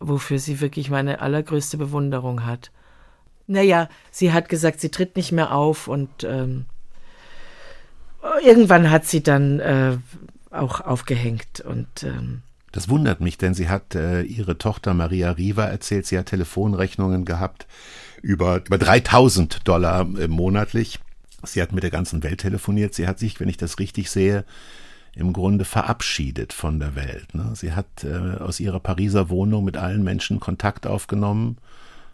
wofür sie wirklich meine allergrößte Bewunderung hat. Naja, sie hat gesagt, sie tritt nicht mehr auf und ähm, irgendwann hat sie dann äh, auch aufgehängt und ähm, das wundert mich, denn sie hat äh, ihre Tochter Maria Riva erzählt, sie hat Telefonrechnungen gehabt über, über 3000 Dollar äh, monatlich. Sie hat mit der ganzen Welt telefoniert. Sie hat sich, wenn ich das richtig sehe, im Grunde verabschiedet von der Welt. Ne? Sie hat äh, aus ihrer Pariser Wohnung mit allen Menschen Kontakt aufgenommen,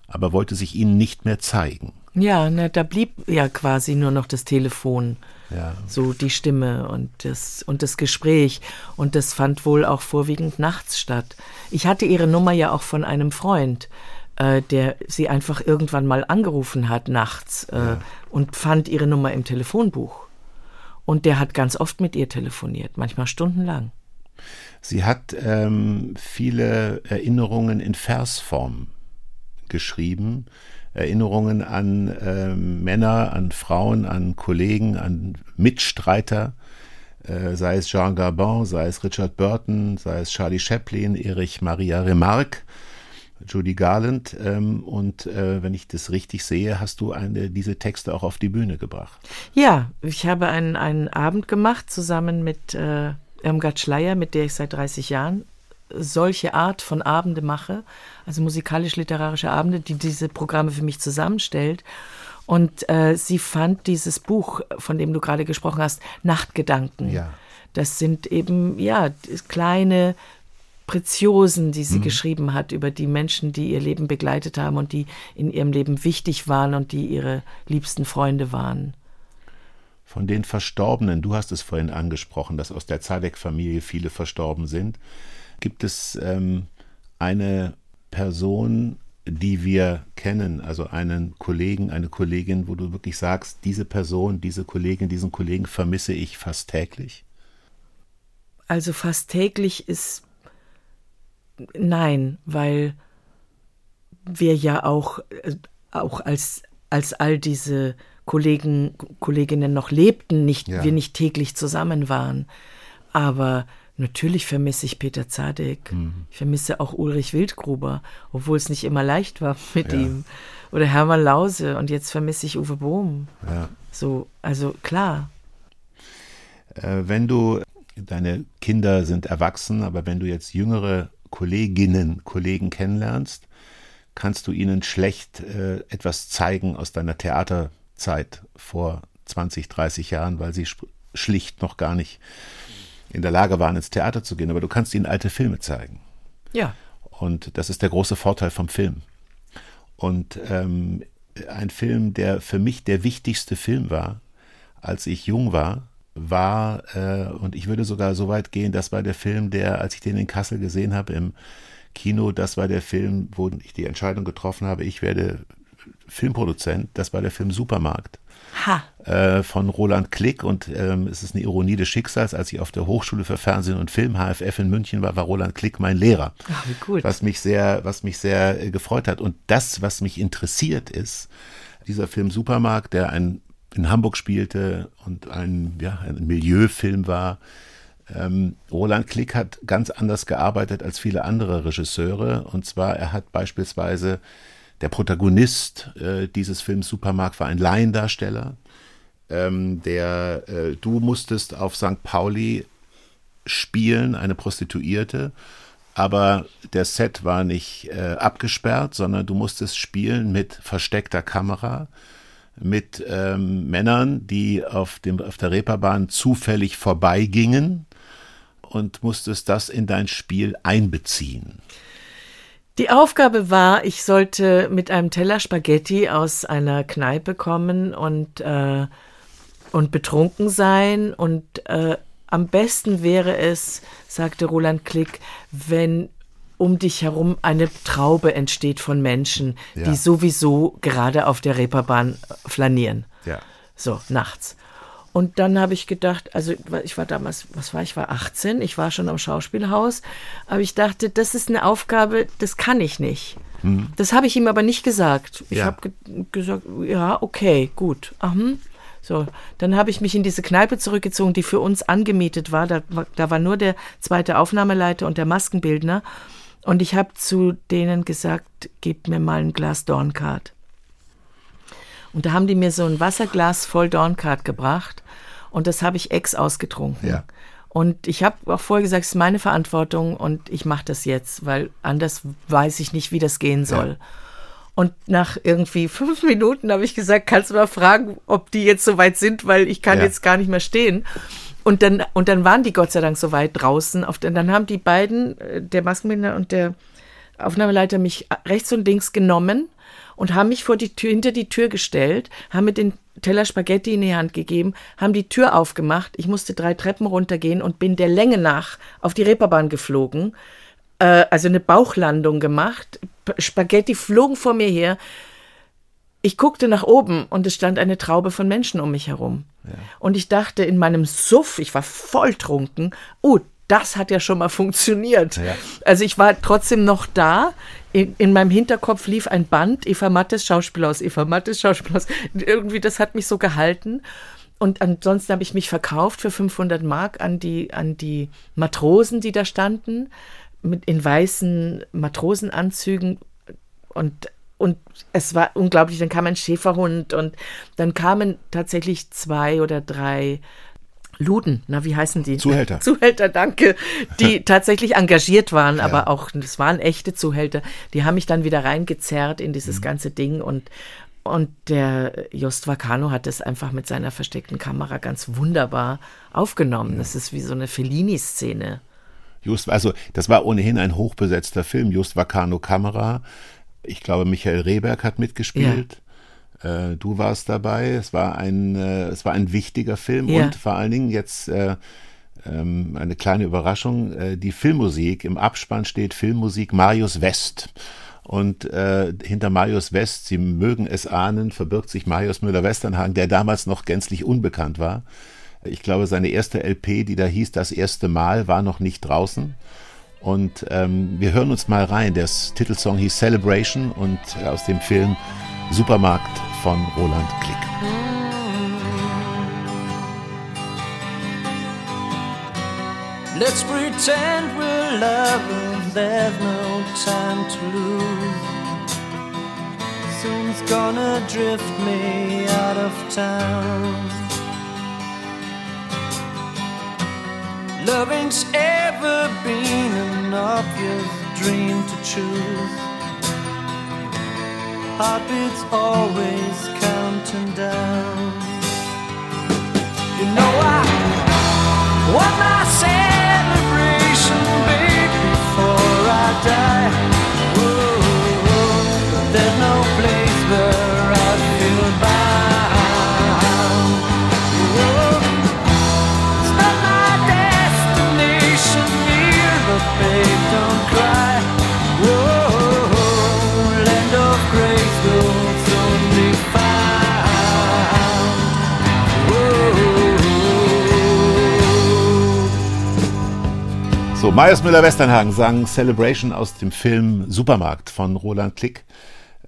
aber wollte sich ihnen nicht mehr zeigen. Ja, ne, da blieb ja quasi nur noch das Telefon, ja. so die Stimme und das, und das Gespräch. Und das fand wohl auch vorwiegend nachts statt. Ich hatte ihre Nummer ja auch von einem Freund, äh, der sie einfach irgendwann mal angerufen hat nachts äh, ja. und fand ihre Nummer im Telefonbuch. Und der hat ganz oft mit ihr telefoniert, manchmal stundenlang. Sie hat ähm, viele Erinnerungen in Versform geschrieben. Erinnerungen an äh, Männer, an Frauen, an Kollegen, an Mitstreiter, äh, sei es Jean Gabin, sei es Richard Burton, sei es Charlie Chaplin, Erich Maria Remarque. Judy Garland. Ähm, und äh, wenn ich das richtig sehe, hast du eine, diese Texte auch auf die Bühne gebracht. Ja, ich habe einen, einen Abend gemacht zusammen mit äh, Irmgard Schleier, mit der ich seit 30 Jahren solche Art von Abende mache, also musikalisch-literarische Abende, die diese Programme für mich zusammenstellt. Und äh, sie fand dieses Buch, von dem du gerade gesprochen hast, Nachtgedanken. Ja. Das sind eben, ja, kleine Preziosen, die sie mhm. geschrieben hat über die Menschen, die ihr Leben begleitet haben und die in ihrem Leben wichtig waren und die ihre liebsten Freunde waren. Von den Verstorbenen, du hast es vorhin angesprochen, dass aus der Zadek-Familie viele verstorben sind. Gibt es ähm, eine Person, die wir kennen, also einen Kollegen, eine Kollegin, wo du wirklich sagst, diese Person, diese Kollegin, diesen Kollegen vermisse ich fast täglich? Also fast täglich ist Nein, weil wir ja auch, äh, auch als, als all diese Kollegen, Kolleginnen noch lebten, nicht, ja. wir nicht täglich zusammen waren. Aber natürlich vermisse ich Peter Zadek. Mhm. Ich vermisse auch Ulrich Wildgruber, obwohl es nicht immer leicht war mit ja. ihm. Oder Hermann Lause und jetzt vermisse ich Uwe Bohm. Ja. So, also klar. Äh, wenn du, deine Kinder sind erwachsen, aber wenn du jetzt jüngere Kolleginnen, Kollegen kennenlernst, kannst du ihnen schlecht äh, etwas zeigen aus deiner Theaterzeit vor 20, 30 Jahren, weil sie schlicht noch gar nicht in der Lage waren, ins Theater zu gehen. Aber du kannst ihnen alte Filme zeigen. Ja. Und das ist der große Vorteil vom Film. Und ähm, ein Film, der für mich der wichtigste Film war, als ich jung war, war, äh, und ich würde sogar so weit gehen, das war der Film, der, als ich den in Kassel gesehen habe im Kino, das war der Film, wo ich die Entscheidung getroffen habe, ich werde Filmproduzent, das war der Film Supermarkt. Äh, von Roland Klick und ähm, es ist eine Ironie des Schicksals. Als ich auf der Hochschule für Fernsehen und Film HFF in München war, war Roland Klick mein Lehrer. Ach, gut. Was mich sehr, was mich sehr äh, gefreut hat. Und das, was mich interessiert, ist dieser Film Supermarkt, der ein in Hamburg spielte und ein, ja, ein Milieufilm war. Ähm, Roland Klick hat ganz anders gearbeitet als viele andere Regisseure. Und zwar, er hat beispielsweise, der Protagonist äh, dieses Films Supermarkt war ein Laiendarsteller. Ähm, der, äh, du musstest auf St. Pauli spielen, eine Prostituierte. Aber der Set war nicht äh, abgesperrt, sondern du musstest spielen mit versteckter Kamera mit ähm, Männern, die auf, dem, auf der Reeperbahn zufällig vorbeigingen und musstest das in dein Spiel einbeziehen. Die Aufgabe war, ich sollte mit einem Teller Spaghetti aus einer Kneipe kommen und, äh, und betrunken sein und äh, am besten wäre es, sagte Roland Klick, wenn um dich herum eine Traube entsteht von Menschen, ja. die sowieso gerade auf der Reeperbahn flanieren. Ja. So, nachts. Und dann habe ich gedacht, also ich war damals, was war ich, war 18, ich war schon am Schauspielhaus, aber ich dachte, das ist eine Aufgabe, das kann ich nicht. Hm. Das habe ich ihm aber nicht gesagt. Ich ja. habe ge gesagt, ja, okay, gut. Aha. So, dann habe ich mich in diese Kneipe zurückgezogen, die für uns angemietet war. Da, da war nur der zweite Aufnahmeleiter und der Maskenbildner. Und ich habe zu denen gesagt, gebt mir mal ein Glas Dornkart. Und da haben die mir so ein Wasserglas voll Dornkart gebracht und das habe ich ex ausgetrunken. Ja. Und ich habe auch vorher gesagt, es ist meine Verantwortung und ich mache das jetzt, weil anders weiß ich nicht, wie das gehen soll. Ja. Und nach irgendwie fünf Minuten habe ich gesagt, kannst du mal fragen, ob die jetzt so weit sind, weil ich kann ja. jetzt gar nicht mehr stehen. Und dann, und dann waren die Gott sei Dank so weit draußen. Auf, dann haben die beiden, äh, der Maskenbinder und der Aufnahmeleiter, mich rechts und links genommen und haben mich vor die Tür, hinter die Tür gestellt, haben mir den Teller Spaghetti in die Hand gegeben, haben die Tür aufgemacht. Ich musste drei Treppen runtergehen und bin der Länge nach auf die Reeperbahn geflogen. Äh, also eine Bauchlandung gemacht. Spaghetti flogen vor mir her. Ich guckte nach oben und es stand eine Traube von Menschen um mich herum. Ja. Und ich dachte in meinem Suff, ich war volltrunken, oh, das hat ja schon mal funktioniert. Ja. Also ich war trotzdem noch da. In, in, meinem Hinterkopf lief ein Band, Eva Mattes, Schauspielhaus, Eva Mattes, Schauspielhaus. Irgendwie, das hat mich so gehalten. Und ansonsten habe ich mich verkauft für 500 Mark an die, an die Matrosen, die da standen mit in weißen Matrosenanzügen und und es war unglaublich, dann kam ein Schäferhund und dann kamen tatsächlich zwei oder drei Luden, na, wie heißen die? Zuhälter. Zuhälter, danke, die tatsächlich engagiert waren, ja. aber auch, das waren echte Zuhälter, die haben mich dann wieder reingezerrt in dieses mhm. ganze Ding und, und der Jost Vacano hat das einfach mit seiner versteckten Kamera ganz wunderbar aufgenommen. Ja. Das ist wie so eine Fellini-Szene. Just, also das war ohnehin ein hochbesetzter Film. Just Vacano Kamera. Ich glaube, Michael Rehberg hat mitgespielt. Ja. Äh, du warst dabei. Es war ein, äh, es war ein wichtiger Film ja. und vor allen Dingen jetzt äh, ähm, eine kleine Überraschung. Äh, die Filmmusik im Abspann steht Filmmusik Marius West. Und äh, hinter Marius West, Sie mögen es ahnen, verbirgt sich Marius Müller-Westernhagen, der damals noch gänzlich unbekannt war. Ich glaube, seine erste LP, die da hieß Das erste Mal, war noch nicht draußen. Und ähm, wir hören uns mal rein. Der Titelsong hieß Celebration und aus dem Film Supermarkt von Roland Klick. Let's pretend we're lovers, there's no time to lose. Soon's gonna drift me out of town. Loving's ever been an obvious dream to choose. Heartbeats always counting down. You know I want my Marius Müller-Westernhagen sang Celebration aus dem Film Supermarkt von Roland Klick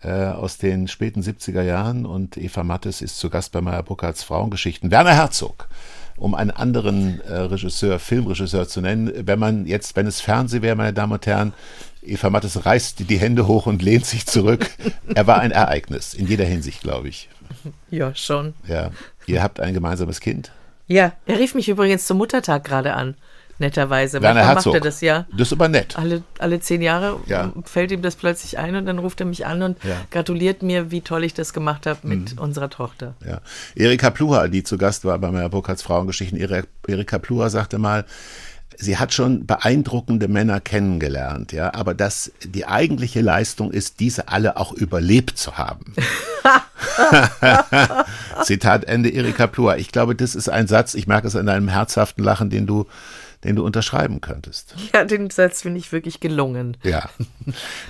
äh, aus den späten 70er Jahren und Eva Mattes ist zu Gast bei Meyer Burkhardts Frauengeschichten. Werner Herzog, um einen anderen äh, Regisseur, Filmregisseur zu nennen, wenn man jetzt, wenn es Fernseh wäre, meine Damen und Herren, Eva Mattes reißt die Hände hoch und lehnt sich zurück. er war ein Ereignis, in jeder Hinsicht, glaube ich. Ja, schon. Ja. Ihr habt ein gemeinsames Kind? Ja, er rief mich übrigens zum Muttertag gerade an netterweise. Werner Manchmal Herzog. macht er das ja. Das ist aber nett. Alle, alle zehn Jahre ja. fällt ihm das plötzlich ein und dann ruft er mich an und ja. gratuliert mir, wie toll ich das gemacht habe mit mhm. unserer Tochter. Ja. Erika Pluha, die zu Gast war bei meiner Burkhards Frauengeschichten, Erika Pluha sagte mal, sie hat schon beeindruckende Männer kennengelernt, ja, aber dass die eigentliche Leistung ist, diese alle auch überlebt zu haben. Zitat Ende Erika Plur. Ich glaube, das ist ein Satz, ich merke es in deinem herzhaften Lachen, den du den du unterschreiben könntest. Ja, den Satz finde ich wirklich gelungen. Ja.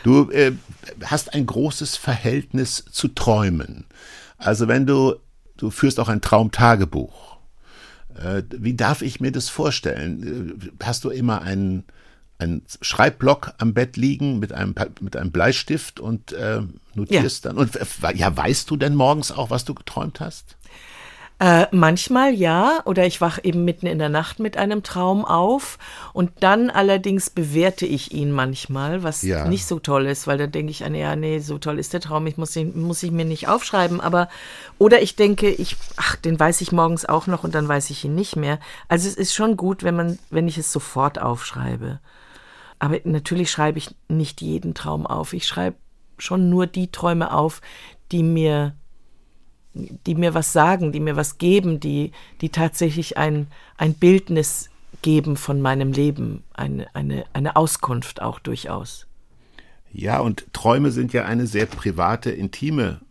Du äh, hast ein großes Verhältnis zu Träumen. Also wenn du, du führst auch ein Traumtagebuch. Äh, wie darf ich mir das vorstellen? Äh, hast du immer einen, einen Schreibblock am Bett liegen mit einem, mit einem Bleistift und äh, notierst ja. dann? Und ja, weißt du denn morgens auch, was du geträumt hast? Äh, manchmal ja, oder ich wach eben mitten in der Nacht mit einem Traum auf und dann allerdings bewerte ich ihn manchmal, was ja. nicht so toll ist, weil dann denke ich an, ja, nee, so toll ist der Traum, ich muss ihn, muss ich mir nicht aufschreiben, aber, oder ich denke, ich, ach, den weiß ich morgens auch noch und dann weiß ich ihn nicht mehr. Also es ist schon gut, wenn man, wenn ich es sofort aufschreibe. Aber natürlich schreibe ich nicht jeden Traum auf. Ich schreibe schon nur die Träume auf, die mir die mir was sagen, die mir was geben, die, die tatsächlich ein, ein Bildnis geben von meinem Leben, eine, eine, eine Auskunft auch durchaus. Ja, und Träume sind ja eine sehr private, intime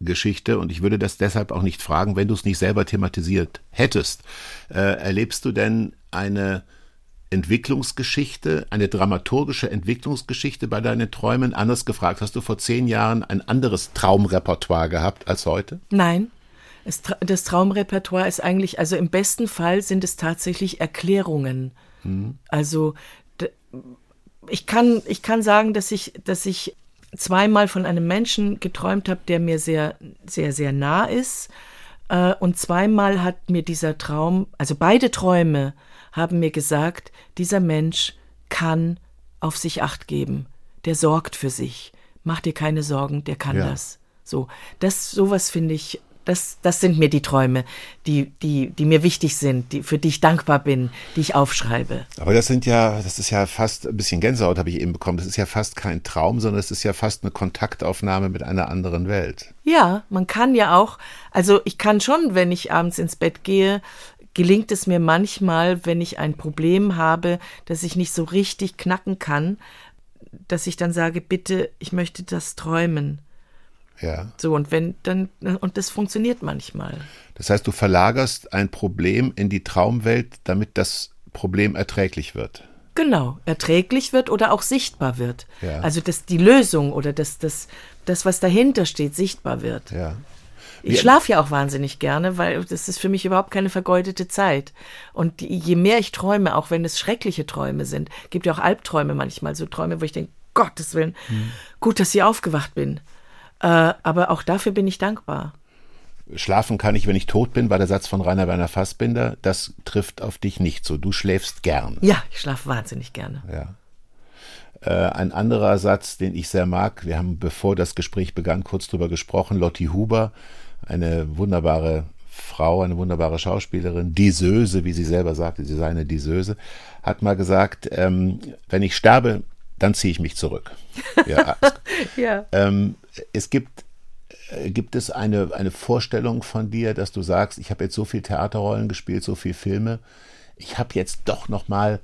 Geschichte und ich würde das deshalb auch nicht fragen, wenn du es nicht selber thematisiert hättest. Äh, erlebst du denn eine Entwicklungsgeschichte, eine dramaturgische Entwicklungsgeschichte bei deinen Träumen? Anders gefragt, hast du vor zehn Jahren ein anderes Traumrepertoire gehabt als heute? Nein. Das Traumrepertoire ist eigentlich, also im besten Fall sind es tatsächlich Erklärungen. Mhm. Also ich kann, ich kann sagen, dass ich, dass ich zweimal von einem Menschen geträumt habe, der mir sehr, sehr, sehr nah ist. Äh, und zweimal hat mir dieser Traum, also beide Träume, haben mir gesagt, dieser Mensch kann auf sich acht geben. Der sorgt für sich. Mach dir keine Sorgen, der kann ja. das. So, das, sowas finde ich, das, das sind mir die Träume, die, die, die mir wichtig sind, die, für die ich dankbar bin, die ich aufschreibe. Aber das sind ja, das ist ja fast ein bisschen Gänsehaut habe ich eben bekommen. Das ist ja fast kein Traum, sondern es ist ja fast eine Kontaktaufnahme mit einer anderen Welt. Ja, man kann ja auch, also ich kann schon, wenn ich abends ins Bett gehe, gelingt es mir manchmal, wenn ich ein Problem habe, das ich nicht so richtig knacken kann, dass ich dann sage, bitte, ich möchte das träumen. Ja. So, und wenn dann, und das funktioniert manchmal. Das heißt, du verlagerst ein Problem in die Traumwelt, damit das Problem erträglich wird. Genau, erträglich wird oder auch sichtbar wird. Ja. Also, dass die Lösung oder das, das, das, was dahinter steht, sichtbar wird. Ja. Ich schlafe ja auch wahnsinnig gerne, weil das ist für mich überhaupt keine vergeudete Zeit. Und je mehr ich träume, auch wenn es schreckliche Träume sind, gibt ja auch Albträume manchmal, so Träume, wo ich denke, Gottes Willen, hm. gut, dass ich aufgewacht bin. Äh, aber auch dafür bin ich dankbar. Schlafen kann ich, wenn ich tot bin, war der Satz von Rainer Werner Fassbinder. Das trifft auf dich nicht so. Du schläfst gern. Ja, ich schlafe wahnsinnig gerne. Ja. Äh, ein anderer Satz, den ich sehr mag, wir haben, bevor das Gespräch begann, kurz drüber gesprochen, Lotti Huber eine wunderbare Frau, eine wunderbare Schauspielerin, Disöse, wie sie selber sagte, sie sei eine Disöse, hat mal gesagt, ähm, wenn ich sterbe, dann ziehe ich mich zurück. Ja. ja. Ähm, es gibt, äh, gibt es eine, eine Vorstellung von dir, dass du sagst, ich habe jetzt so viel Theaterrollen gespielt, so viel Filme, ich habe jetzt doch noch mal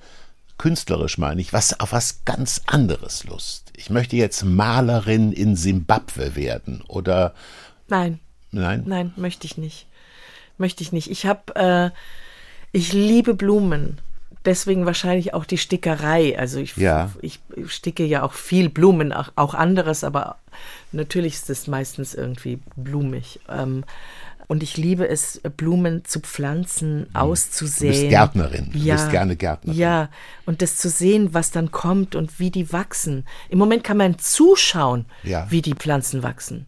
künstlerisch meine ich, was auf was ganz anderes Lust. Ich möchte jetzt Malerin in Simbabwe werden oder Nein. Nein? Nein, möchte ich nicht. Möchte ich nicht. Ich habe, äh, ich liebe Blumen. Deswegen wahrscheinlich auch die Stickerei. Also ich, ja. ich sticke ja auch viel Blumen, auch, auch anderes, aber natürlich ist es meistens irgendwie blumig. Ähm, und ich liebe es, Blumen zu pflanzen, mhm. auszusehen. Du bist Gärtnerin. Du ja, bist gerne Gärtnerin. Ja, und das zu sehen, was dann kommt und wie die wachsen. Im Moment kann man zuschauen, ja. wie die Pflanzen wachsen.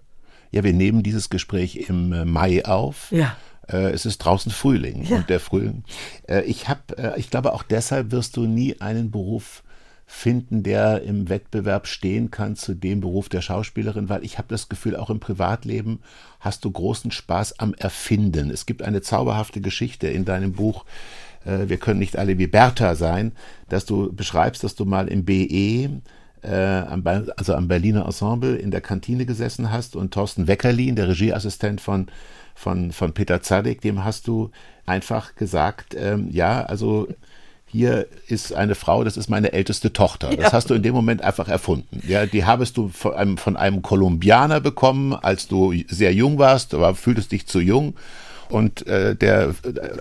Ja, wir nehmen dieses Gespräch im äh, Mai auf. Ja. Äh, es ist draußen Frühling ja. und der Frühling. Äh, ich habe, ich glaube, auch deshalb wirst du nie einen Beruf finden, der im Wettbewerb stehen kann zu dem Beruf der Schauspielerin, weil ich habe das Gefühl, auch im Privatleben hast du großen Spaß am Erfinden. Es gibt eine zauberhafte Geschichte in deinem Buch, wir können nicht alle wie Bertha sein, dass du beschreibst, dass du mal im BE am, also am Berliner Ensemble in der Kantine gesessen hast und Thorsten Weckerlin, der Regieassistent von, von, von Peter Zadek, dem hast du einfach gesagt, ähm, ja, also hier ist eine Frau, das ist meine älteste Tochter. Das ja. hast du in dem Moment einfach erfunden. Ja, die habest du von einem, von einem Kolumbianer bekommen, als du sehr jung warst, aber fühltest dich zu jung. Und äh, der äh,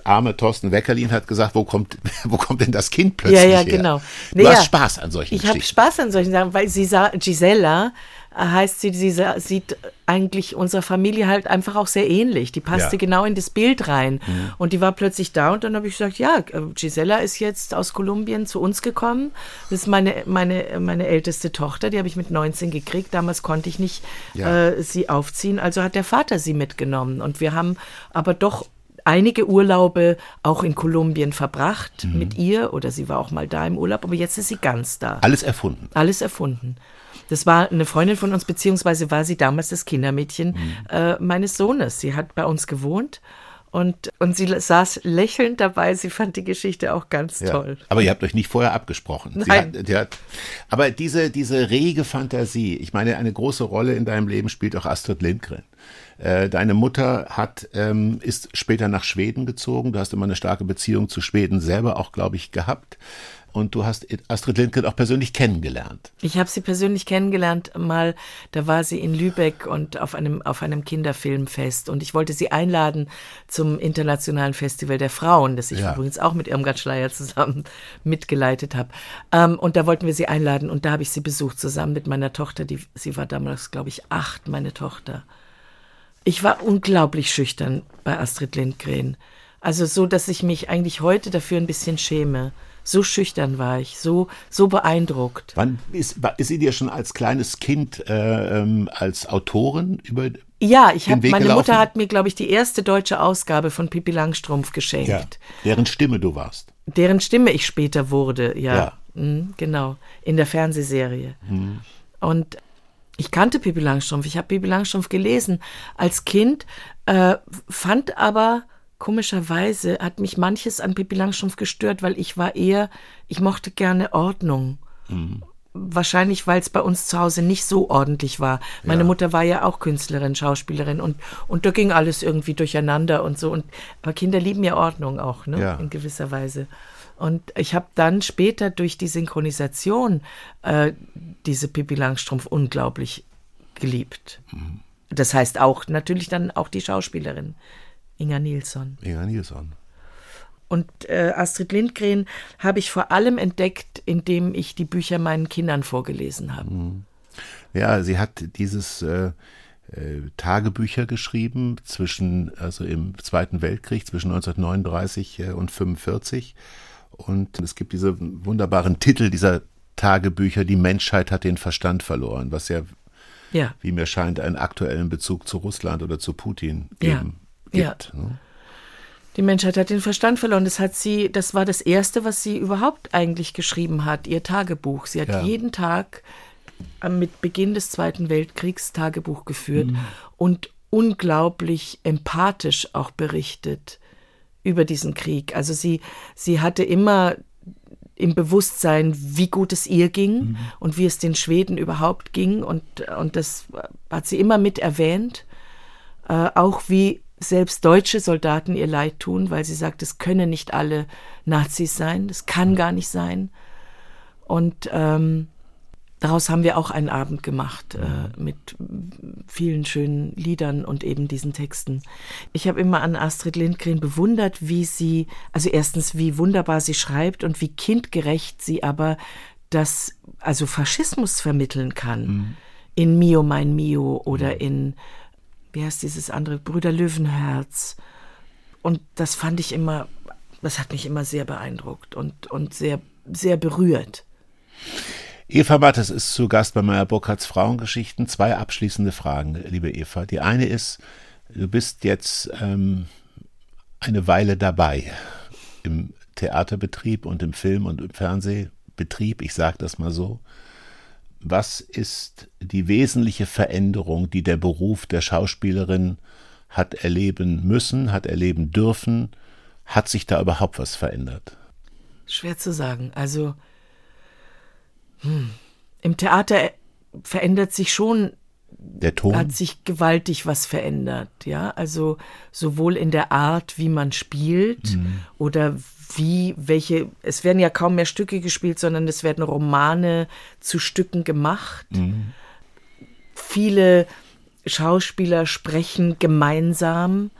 arme Thorsten Weckerlin hat gesagt, wo kommt, wo kommt denn das Kind plötzlich her? Ja, ja, her? genau. Du nee, hast ja. Spaß an solchen Ich habe Spaß an solchen Sachen, weil sie sah, Gisela heißt sie, sie sieht eigentlich unserer Familie halt einfach auch sehr ähnlich. Die passte ja. genau in das Bild rein. Mhm. Und die war plötzlich da und dann habe ich gesagt, ja, Gisela ist jetzt aus Kolumbien zu uns gekommen. Das ist meine, meine, meine älteste Tochter, die habe ich mit 19 gekriegt. Damals konnte ich nicht ja. äh, sie aufziehen, also hat der Vater sie mitgenommen. Und wir haben aber doch einige Urlaube auch in Kolumbien verbracht mhm. mit ihr oder sie war auch mal da im Urlaub, aber jetzt ist sie ganz da. Alles erfunden. Alles erfunden. Das war eine Freundin von uns, beziehungsweise war sie damals das Kindermädchen mhm. äh, meines Sohnes. Sie hat bei uns gewohnt. Und, und sie saß lächelnd dabei. Sie fand die Geschichte auch ganz ja, toll. Aber ihr habt euch nicht vorher abgesprochen. Nein. Hat, hat, aber diese, diese rege Fantasie, ich meine, eine große Rolle in deinem Leben spielt auch Astrid Lindgren. Äh, deine Mutter hat, ähm, ist später nach Schweden gezogen. Du hast immer eine starke Beziehung zu Schweden selber auch, glaube ich, gehabt und du hast Astrid Lindgren auch persönlich kennengelernt. Ich habe sie persönlich kennengelernt mal, da war sie in Lübeck und auf einem, auf einem Kinderfilmfest und ich wollte sie einladen zum Internationalen Festival der Frauen, das ich ja. übrigens auch mit Irmgard Schleier zusammen mitgeleitet habe. Ähm, und da wollten wir sie einladen und da habe ich sie besucht zusammen mit meiner Tochter, die, sie war damals, glaube ich, acht, meine Tochter. Ich war unglaublich schüchtern bei Astrid Lindgren. Also so, dass ich mich eigentlich heute dafür ein bisschen schäme. So schüchtern war ich, so, so beeindruckt. Wann ist, ist sie dir schon als kleines Kind äh, ähm, als Autorin über ja, ich habe meine gelaufen? Mutter hat mir, glaube ich, die erste deutsche Ausgabe von Pippi Langstrumpf geschenkt. Ja, deren Stimme du warst. Deren Stimme ich später wurde, ja. ja. Mhm, genau, in der Fernsehserie. Mhm. Und ich kannte Pippi Langstrumpf, ich habe Pippi Langstrumpf gelesen als Kind, äh, fand aber komischerweise hat mich manches an Pippi Langstrumpf gestört, weil ich war eher, ich mochte gerne Ordnung. Mhm. Wahrscheinlich, weil es bei uns zu Hause nicht so ordentlich war. Meine ja. Mutter war ja auch Künstlerin, Schauspielerin und, und da ging alles irgendwie durcheinander und so. Und, aber Kinder lieben ja Ordnung auch, ne? Ja. in gewisser Weise. Und ich habe dann später durch die Synchronisation äh, diese Pippi Langstrumpf unglaublich geliebt. Mhm. Das heißt auch natürlich dann auch die Schauspielerin. Inga Nilsson. Inga Nilsson. Und äh, Astrid Lindgren habe ich vor allem entdeckt, indem ich die Bücher meinen Kindern vorgelesen habe. Mhm. Ja, sie hat dieses äh, äh, Tagebücher geschrieben zwischen, also im Zweiten Weltkrieg, zwischen 1939 äh, und 1945. Und es gibt diese wunderbaren Titel dieser Tagebücher, Die Menschheit hat den Verstand verloren, was ja, ja. wie mir scheint, einen aktuellen Bezug zu Russland oder zu Putin geben gibt. Ja. Ne? Die Menschheit hat den Verstand verloren. Das hat sie, das war das erste, was sie überhaupt eigentlich geschrieben hat, ihr Tagebuch. Sie hat ja. jeden Tag mit Beginn des Zweiten Weltkriegs Tagebuch geführt mhm. und unglaublich empathisch auch berichtet über diesen Krieg. Also sie, sie hatte immer im Bewusstsein, wie gut es ihr ging mhm. und wie es den Schweden überhaupt ging. Und, und das hat sie immer mit erwähnt. Äh, auch wie selbst deutsche Soldaten ihr Leid tun, weil sie sagt, es können nicht alle Nazis sein, das kann gar nicht sein. Und ähm, daraus haben wir auch einen Abend gemacht äh, mit vielen schönen Liedern und eben diesen Texten. Ich habe immer an Astrid Lindgren bewundert, wie sie, also erstens, wie wunderbar sie schreibt und wie kindgerecht sie aber das, also Faschismus vermitteln kann. Mhm. In Mio, mein Mio oder mhm. in wie heißt dieses andere, Brüder Löwenherz. Und das fand ich immer, das hat mich immer sehr beeindruckt und, und sehr, sehr berührt. Eva Mattes ist zu Gast bei Meyer Burkhardts Frauengeschichten. Zwei abschließende Fragen, liebe Eva. Die eine ist, du bist jetzt ähm, eine Weile dabei im Theaterbetrieb und im Film- und im Fernsehbetrieb, ich sage das mal so was ist die wesentliche Veränderung, die der Beruf der Schauspielerin hat erleben müssen, hat erleben dürfen? Hat sich da überhaupt was verändert? Schwer zu sagen. Also hm, im Theater verändert sich schon der Ton? Hat sich gewaltig was verändert, ja. Also sowohl in der Art, wie man spielt mhm. oder wie, welche, es werden ja kaum mehr Stücke gespielt, sondern es werden Romane zu Stücken gemacht. Mhm. Viele Schauspieler sprechen gemeinsam.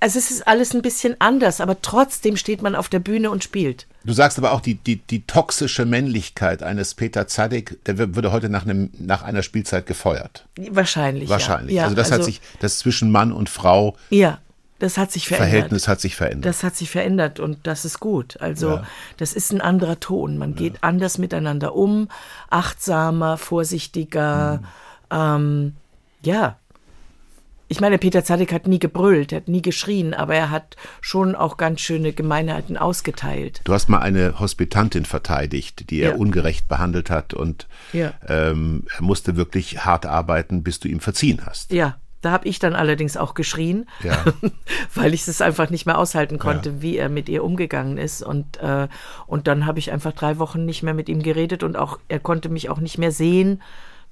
Also es ist alles ein bisschen anders, aber trotzdem steht man auf der Bühne und spielt. Du sagst aber auch, die, die, die toxische Männlichkeit eines Peter Zadig, der würde heute nach, einem, nach einer Spielzeit gefeuert. Wahrscheinlich. Wahrscheinlich. Ja. also das also, hat sich, das zwischen Mann und Frau. Ja. Das hat sich verändert. Verhältnis hat sich verändert. Das hat sich verändert und das ist gut. Also ja. das ist ein anderer Ton. Man geht anders miteinander um, achtsamer, vorsichtiger. Mhm. Ähm, ja, ich meine, Peter Zadig hat nie gebrüllt, er hat nie geschrien, aber er hat schon auch ganz schöne Gemeinheiten ausgeteilt. Du hast mal eine Hospitantin verteidigt, die er ja. ungerecht behandelt hat und ja. ähm, er musste wirklich hart arbeiten, bis du ihm verziehen hast. Ja, da habe ich dann allerdings auch geschrien, ja. weil ich es einfach nicht mehr aushalten konnte, ja. wie er mit ihr umgegangen ist. Und, äh, und dann habe ich einfach drei Wochen nicht mehr mit ihm geredet und auch er konnte mich auch nicht mehr sehen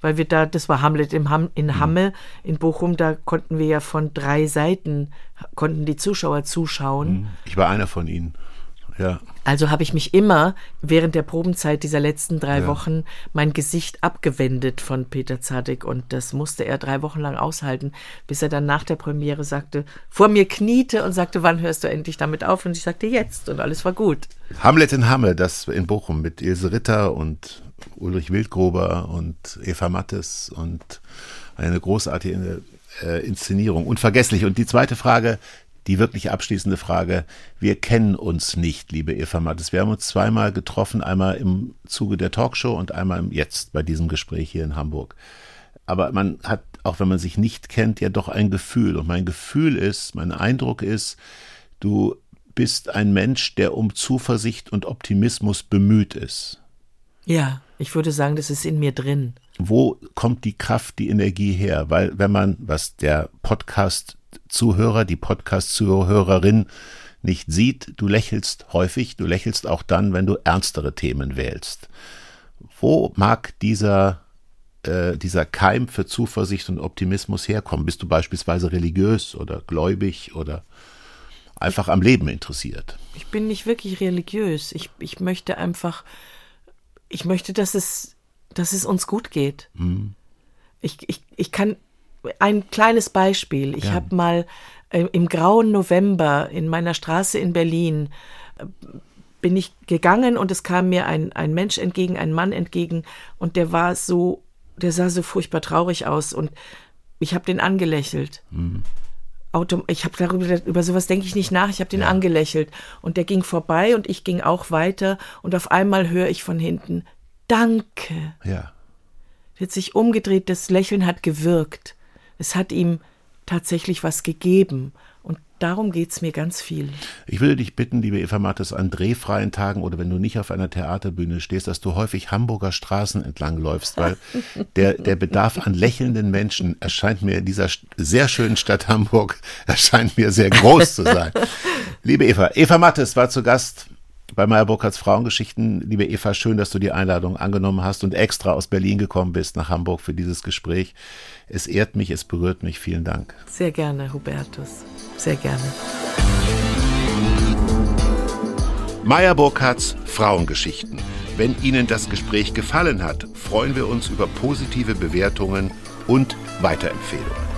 weil wir da, das war Hamlet im Ham, in mhm. Hamme in Bochum, da konnten wir ja von drei Seiten, konnten die Zuschauer zuschauen. Mhm. Ich war einer von ihnen. Ja. Also habe ich mich immer während der Probenzeit dieser letzten drei ja. Wochen mein Gesicht abgewendet von Peter Zadek und das musste er drei Wochen lang aushalten, bis er dann nach der Premiere sagte, vor mir kniete und sagte, wann hörst du endlich damit auf? Und ich sagte, jetzt und alles war gut. Hamlet in Hamme, das in Bochum mit Ilse Ritter und Ulrich Wildgruber und Eva Mattes und eine großartige äh, Inszenierung. Unvergesslich. Und die zweite Frage, die wirklich abschließende Frage. Wir kennen uns nicht, liebe Eva Mattes. Wir haben uns zweimal getroffen, einmal im Zuge der Talkshow und einmal jetzt bei diesem Gespräch hier in Hamburg. Aber man hat, auch wenn man sich nicht kennt, ja doch ein Gefühl. Und mein Gefühl ist, mein Eindruck ist, du bist ein Mensch, der um Zuversicht und Optimismus bemüht ist. Ja. Ich würde sagen, das ist in mir drin. Wo kommt die Kraft, die Energie her? Weil wenn man, was der Podcast-Zuhörer, die Podcast-Zuhörerin nicht sieht, du lächelst häufig, du lächelst auch dann, wenn du ernstere Themen wählst. Wo mag dieser äh, dieser Keim für Zuversicht und Optimismus herkommen? Bist du beispielsweise religiös oder gläubig oder einfach am Leben interessiert? Ich bin nicht wirklich religiös. Ich, ich möchte einfach ich möchte, dass es, dass es uns gut geht. Mhm. Ich, ich, ich kann ein kleines Beispiel. Ich ja. habe mal äh, im grauen November in meiner Straße in Berlin äh, bin ich gegangen und es kam mir ein, ein Mensch entgegen, ein Mann entgegen und der war so, der sah so furchtbar traurig aus und ich habe den angelächelt. Mhm. Auto, ich habe darüber über sowas denke ich nicht nach. Ich habe den ja. angelächelt und der ging vorbei und ich ging auch weiter und auf einmal höre ich von hinten Danke. Ja. Er hat sich umgedreht, das Lächeln hat gewirkt. Es hat ihm tatsächlich was gegeben und darum geht es mir ganz viel. Ich würde dich bitten, liebe Eva Mattes, an drehfreien Tagen oder wenn du nicht auf einer Theaterbühne stehst, dass du häufig Hamburger Straßen entlang läufst, weil der, der Bedarf an lächelnden Menschen erscheint mir in dieser sehr schönen Stadt Hamburg, erscheint mir sehr groß zu sein. liebe Eva, Eva Mattes war zu Gast bei Meyer Burkhardts Frauengeschichten. Liebe Eva, schön, dass du die Einladung angenommen hast und extra aus Berlin gekommen bist nach Hamburg für dieses Gespräch. Es ehrt mich, es berührt mich. Vielen Dank. Sehr gerne, Hubertus. Sehr gerne. Meyer Burkhardts Frauengeschichten. Wenn Ihnen das Gespräch gefallen hat, freuen wir uns über positive Bewertungen und Weiterempfehlungen.